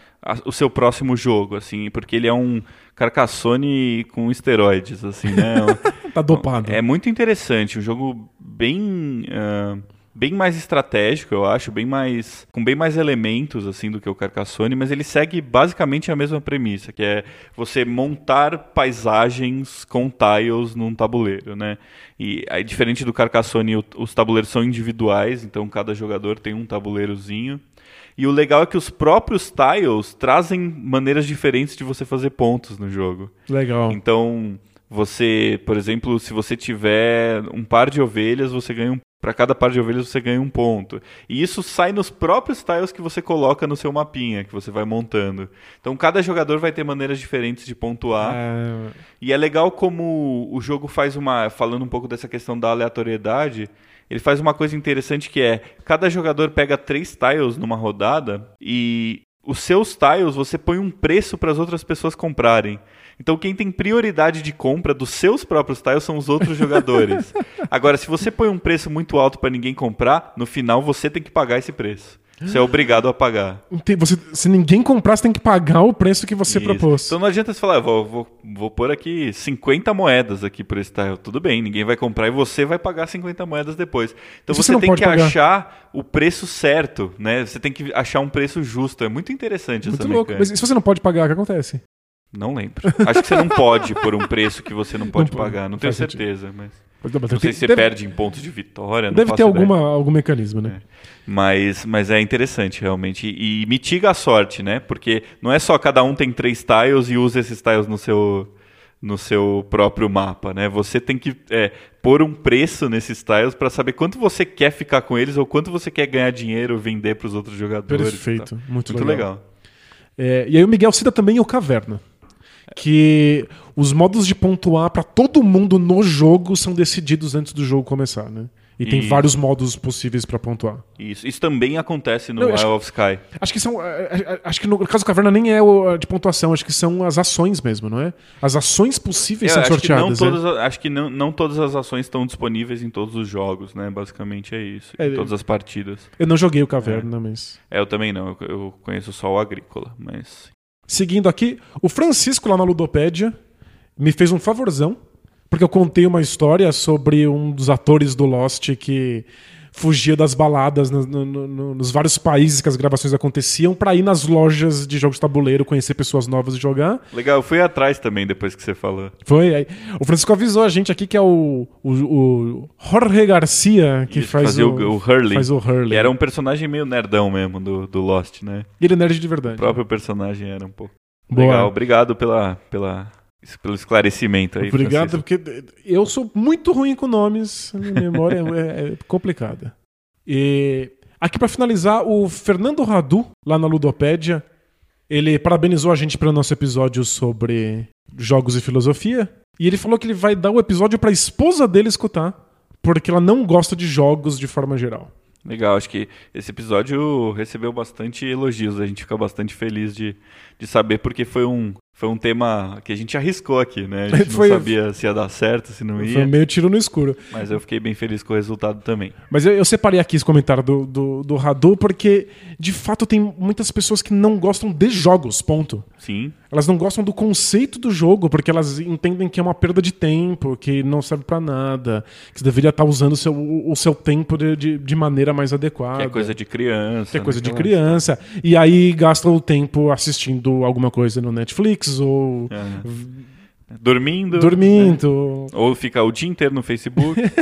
o seu próximo jogo, assim, porque ele é um Carcassone com esteroides, assim, né? tá dopado. É muito interessante, um jogo bem uh, bem mais estratégico, eu acho, bem mais com bem mais elementos assim do que o Carcassone, mas ele segue basicamente a mesma premissa, que é você montar paisagens com tiles num tabuleiro, né? E aí diferente do Carcassone, os tabuleiros são individuais, então cada jogador tem um tabuleirozinho. E o legal é que os próprios tiles trazem maneiras diferentes de você fazer pontos no jogo. Legal. Então, você, por exemplo, se você tiver um par de ovelhas, você ganha um para cada par de ovelhas você ganha um ponto. E isso sai nos próprios tiles que você coloca no seu mapinha, que você vai montando. Então cada jogador vai ter maneiras diferentes de pontuar. É... E é legal como o jogo faz uma. Falando um pouco dessa questão da aleatoriedade, ele faz uma coisa interessante que é: cada jogador pega três tiles numa rodada e os seus tiles você põe um preço para as outras pessoas comprarem. Então quem tem prioridade de compra dos seus próprios tiles são os outros jogadores. Agora, se você põe um preço muito alto para ninguém comprar, no final você tem que pagar esse preço. Você é obrigado a pagar. Você, se ninguém comprar, você tem que pagar o preço que você Isso. propôs. Então não adianta você falar, vou, vou, vou pôr aqui 50 moedas aqui por esse tile. Tudo bem, ninguém vai comprar e você vai pagar 50 moedas depois. Então você, você tem que pagar? achar o preço certo, né? Você tem que achar um preço justo. É muito interessante muito essa louco. Mas se você não pode pagar, o que acontece? Não lembro. Acho que você não pode por um preço que você não pode não pagar. Não tenho certeza, mas. Não sei se você deve, perde em pontos de vitória. deve ter alguma, algum mecanismo, né? É. Mas, mas é interessante, realmente. E, e, mitiga a sorte, né? Porque não é só cada um tem três tiles e usa esses tiles no seu, no seu próprio mapa, né? Você tem que é, pôr um preço nesses tiles para saber quanto você quer ficar com eles ou quanto você quer ganhar dinheiro vender para os outros jogadores. Perfeito, muito, muito legal. legal. É, e aí o Miguel cita também o Caverna que os modos de pontuar para todo mundo no jogo são decididos antes do jogo começar, né? E tem vários modos possíveis para pontuar. Isso. Isso também acontece no Isle of Sky. Acho que são. É, é, é, acho que no caso da caverna nem é o de pontuação, acho que são as ações mesmo, não é? As ações possíveis são acho sorteadas. Que não todas, Acho que não, não todas as ações estão disponíveis em todos os jogos, né? Basicamente é isso. É, em todas as partidas. Eu não joguei o caverna, mas. É, eu também não. Eu, eu conheço só o agrícola, mas Seguindo aqui, o Francisco lá na Ludopédia me fez um favorzão, porque eu contei uma história sobre um dos atores do Lost que fugia das baladas no, no, no, nos vários países que as gravações aconteciam para ir nas lojas de jogos de tabuleiro, conhecer pessoas novas e jogar. Legal, eu fui atrás também depois que você falou. Foi, aí. O Francisco avisou a gente aqui que é o, o, o Jorge Garcia que Isso, faz o, o, Hurley. Faz o Hurley. E era um personagem meio nerdão mesmo do, do Lost, né? E ele é nerd de verdade. O próprio personagem era um pouco. Boa. Legal, obrigado pela, pela pelo esclarecimento aí. Obrigado, Francisco. porque eu sou muito ruim com nomes, minha memória é, é complicada. E aqui para finalizar, o Fernando Radu, lá na Ludopédia, ele parabenizou a gente pelo nosso episódio sobre jogos e filosofia. E ele falou que ele vai dar o episódio para a esposa dele escutar, porque ela não gosta de jogos de forma geral. Legal, acho que esse episódio recebeu bastante elogios, a gente fica bastante feliz de, de saber, porque foi um, foi um tema que a gente arriscou aqui, né? A gente foi, não sabia se ia dar certo, se não ia. Foi meio tiro no escuro. Mas eu fiquei bem feliz com o resultado também. Mas eu, eu separei aqui esse comentário do, do, do Radu, porque de fato tem muitas pessoas que não gostam de jogos, ponto. Sim. Elas não gostam do conceito do jogo, porque elas entendem que é uma perda de tempo, que não serve para nada, que você deveria estar usando o seu, o seu tempo de, de, maneira mais adequada. Que é coisa de criança. Que é coisa de criança. E aí gasta o tempo assistindo alguma coisa no Netflix ou. É. Dormindo. dormindo. né? Ou fica o dia inteiro no Facebook.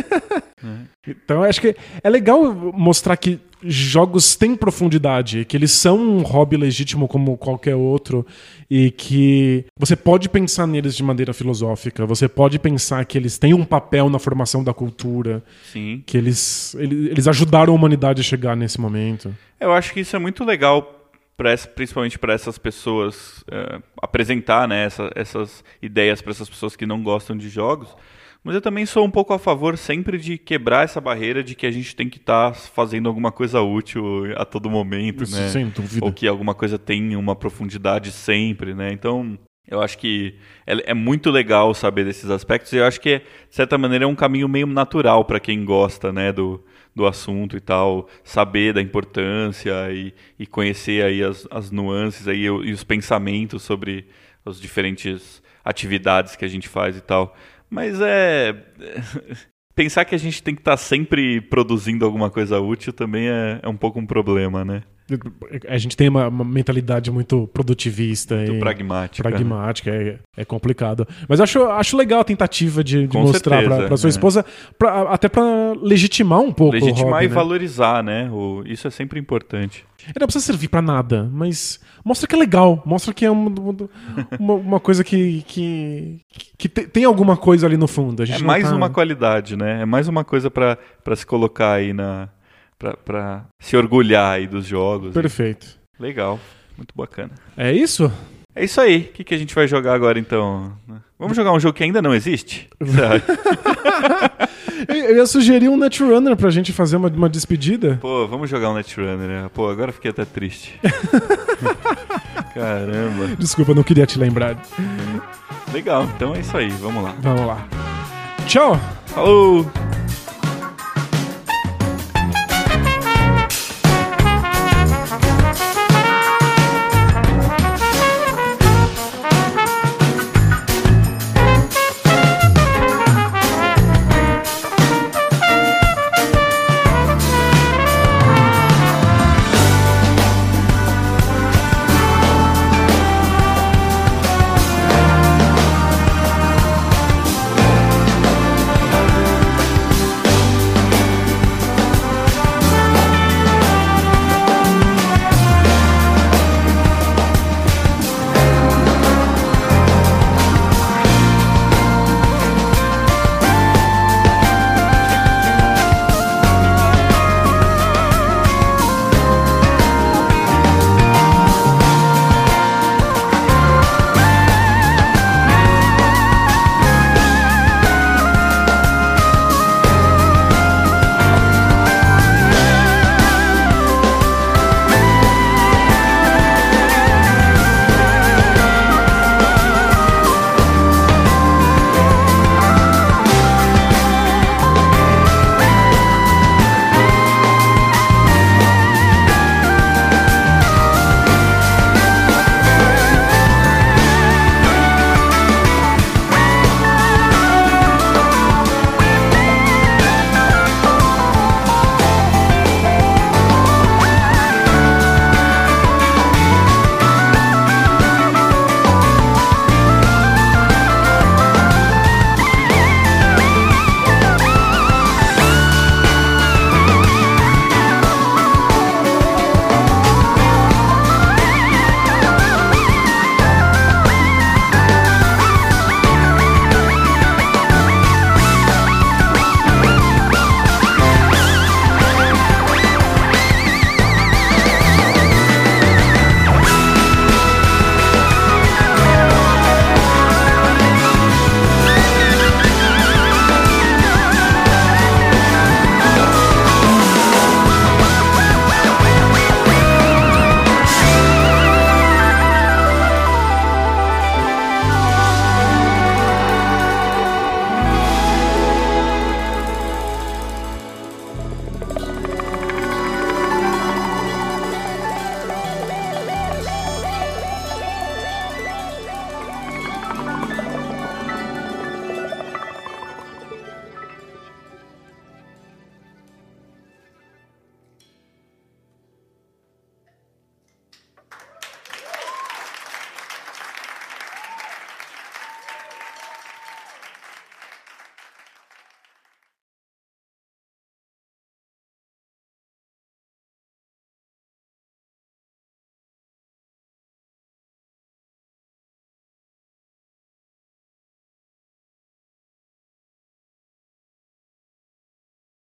Então, eu acho que é legal mostrar que jogos têm profundidade, que eles são um hobby legítimo como qualquer outro e que você pode pensar neles de maneira filosófica, você pode pensar que eles têm um papel na formação da cultura, Sim. que eles, ele- eles ajudaram a humanidade a chegar nesse momento. Eu acho que isso é muito legal, principalmente para essas pessoas, eh, apresentar né, essa- essas ideias para essas pessoas que não gostam de jogos. Mas eu também sou um pouco a favor sempre de quebrar essa barreira de que a gente tem que estar fazendo alguma coisa útil a todo momento, né? Sem dúvida. Ou que alguma coisa tem uma profundidade sempre, né? Então, eu acho que é, é muito legal saber desses aspectos. E eu acho que, de certa maneira, é um caminho meio natural para quem gosta, né, do, do assunto e tal, saber da importância e, e conhecer aí as, as nuances aí e os pensamentos sobre as diferentes atividades que a gente faz e tal. Mas é pensar que a gente tem que estar sempre produzindo alguma coisa útil também é, é um pouco um problema, né? A gente tem uma, uma mentalidade muito produtivista Muito e pragmática. né? pragmática, é, é complicado. Mas acho, acho legal a tentativa de, de mostrar pra sua é. esposa, pra- até pra legitimar um pouco Legitimar hobby, e né? valorizar, né? O, isso é sempre importante. Ele não precisa servir pra nada, mas mostra que é legal, mostra que é uma, uma, uma coisa que, que, que te- tem alguma coisa ali no fundo. É mais tá- uma qualidade, né? É mais uma coisa pra se colocar aí na. Pra, pra se orgulhar aí dos jogos. Perfeito. Legal. Muito bacana. É isso? É isso aí. O que, que a gente vai jogar agora então? Vamos jogar um jogo que ainda não existe? Eu ia sugerir um Netrunner pra gente fazer uma, uma despedida. Pô, vamos jogar um Netrunner, né? Pô, agora fiquei até triste. Caramba. Desculpa, não queria te lembrar. Legal, então é isso aí. Vamos lá. Vamos lá. Tchau! Falou!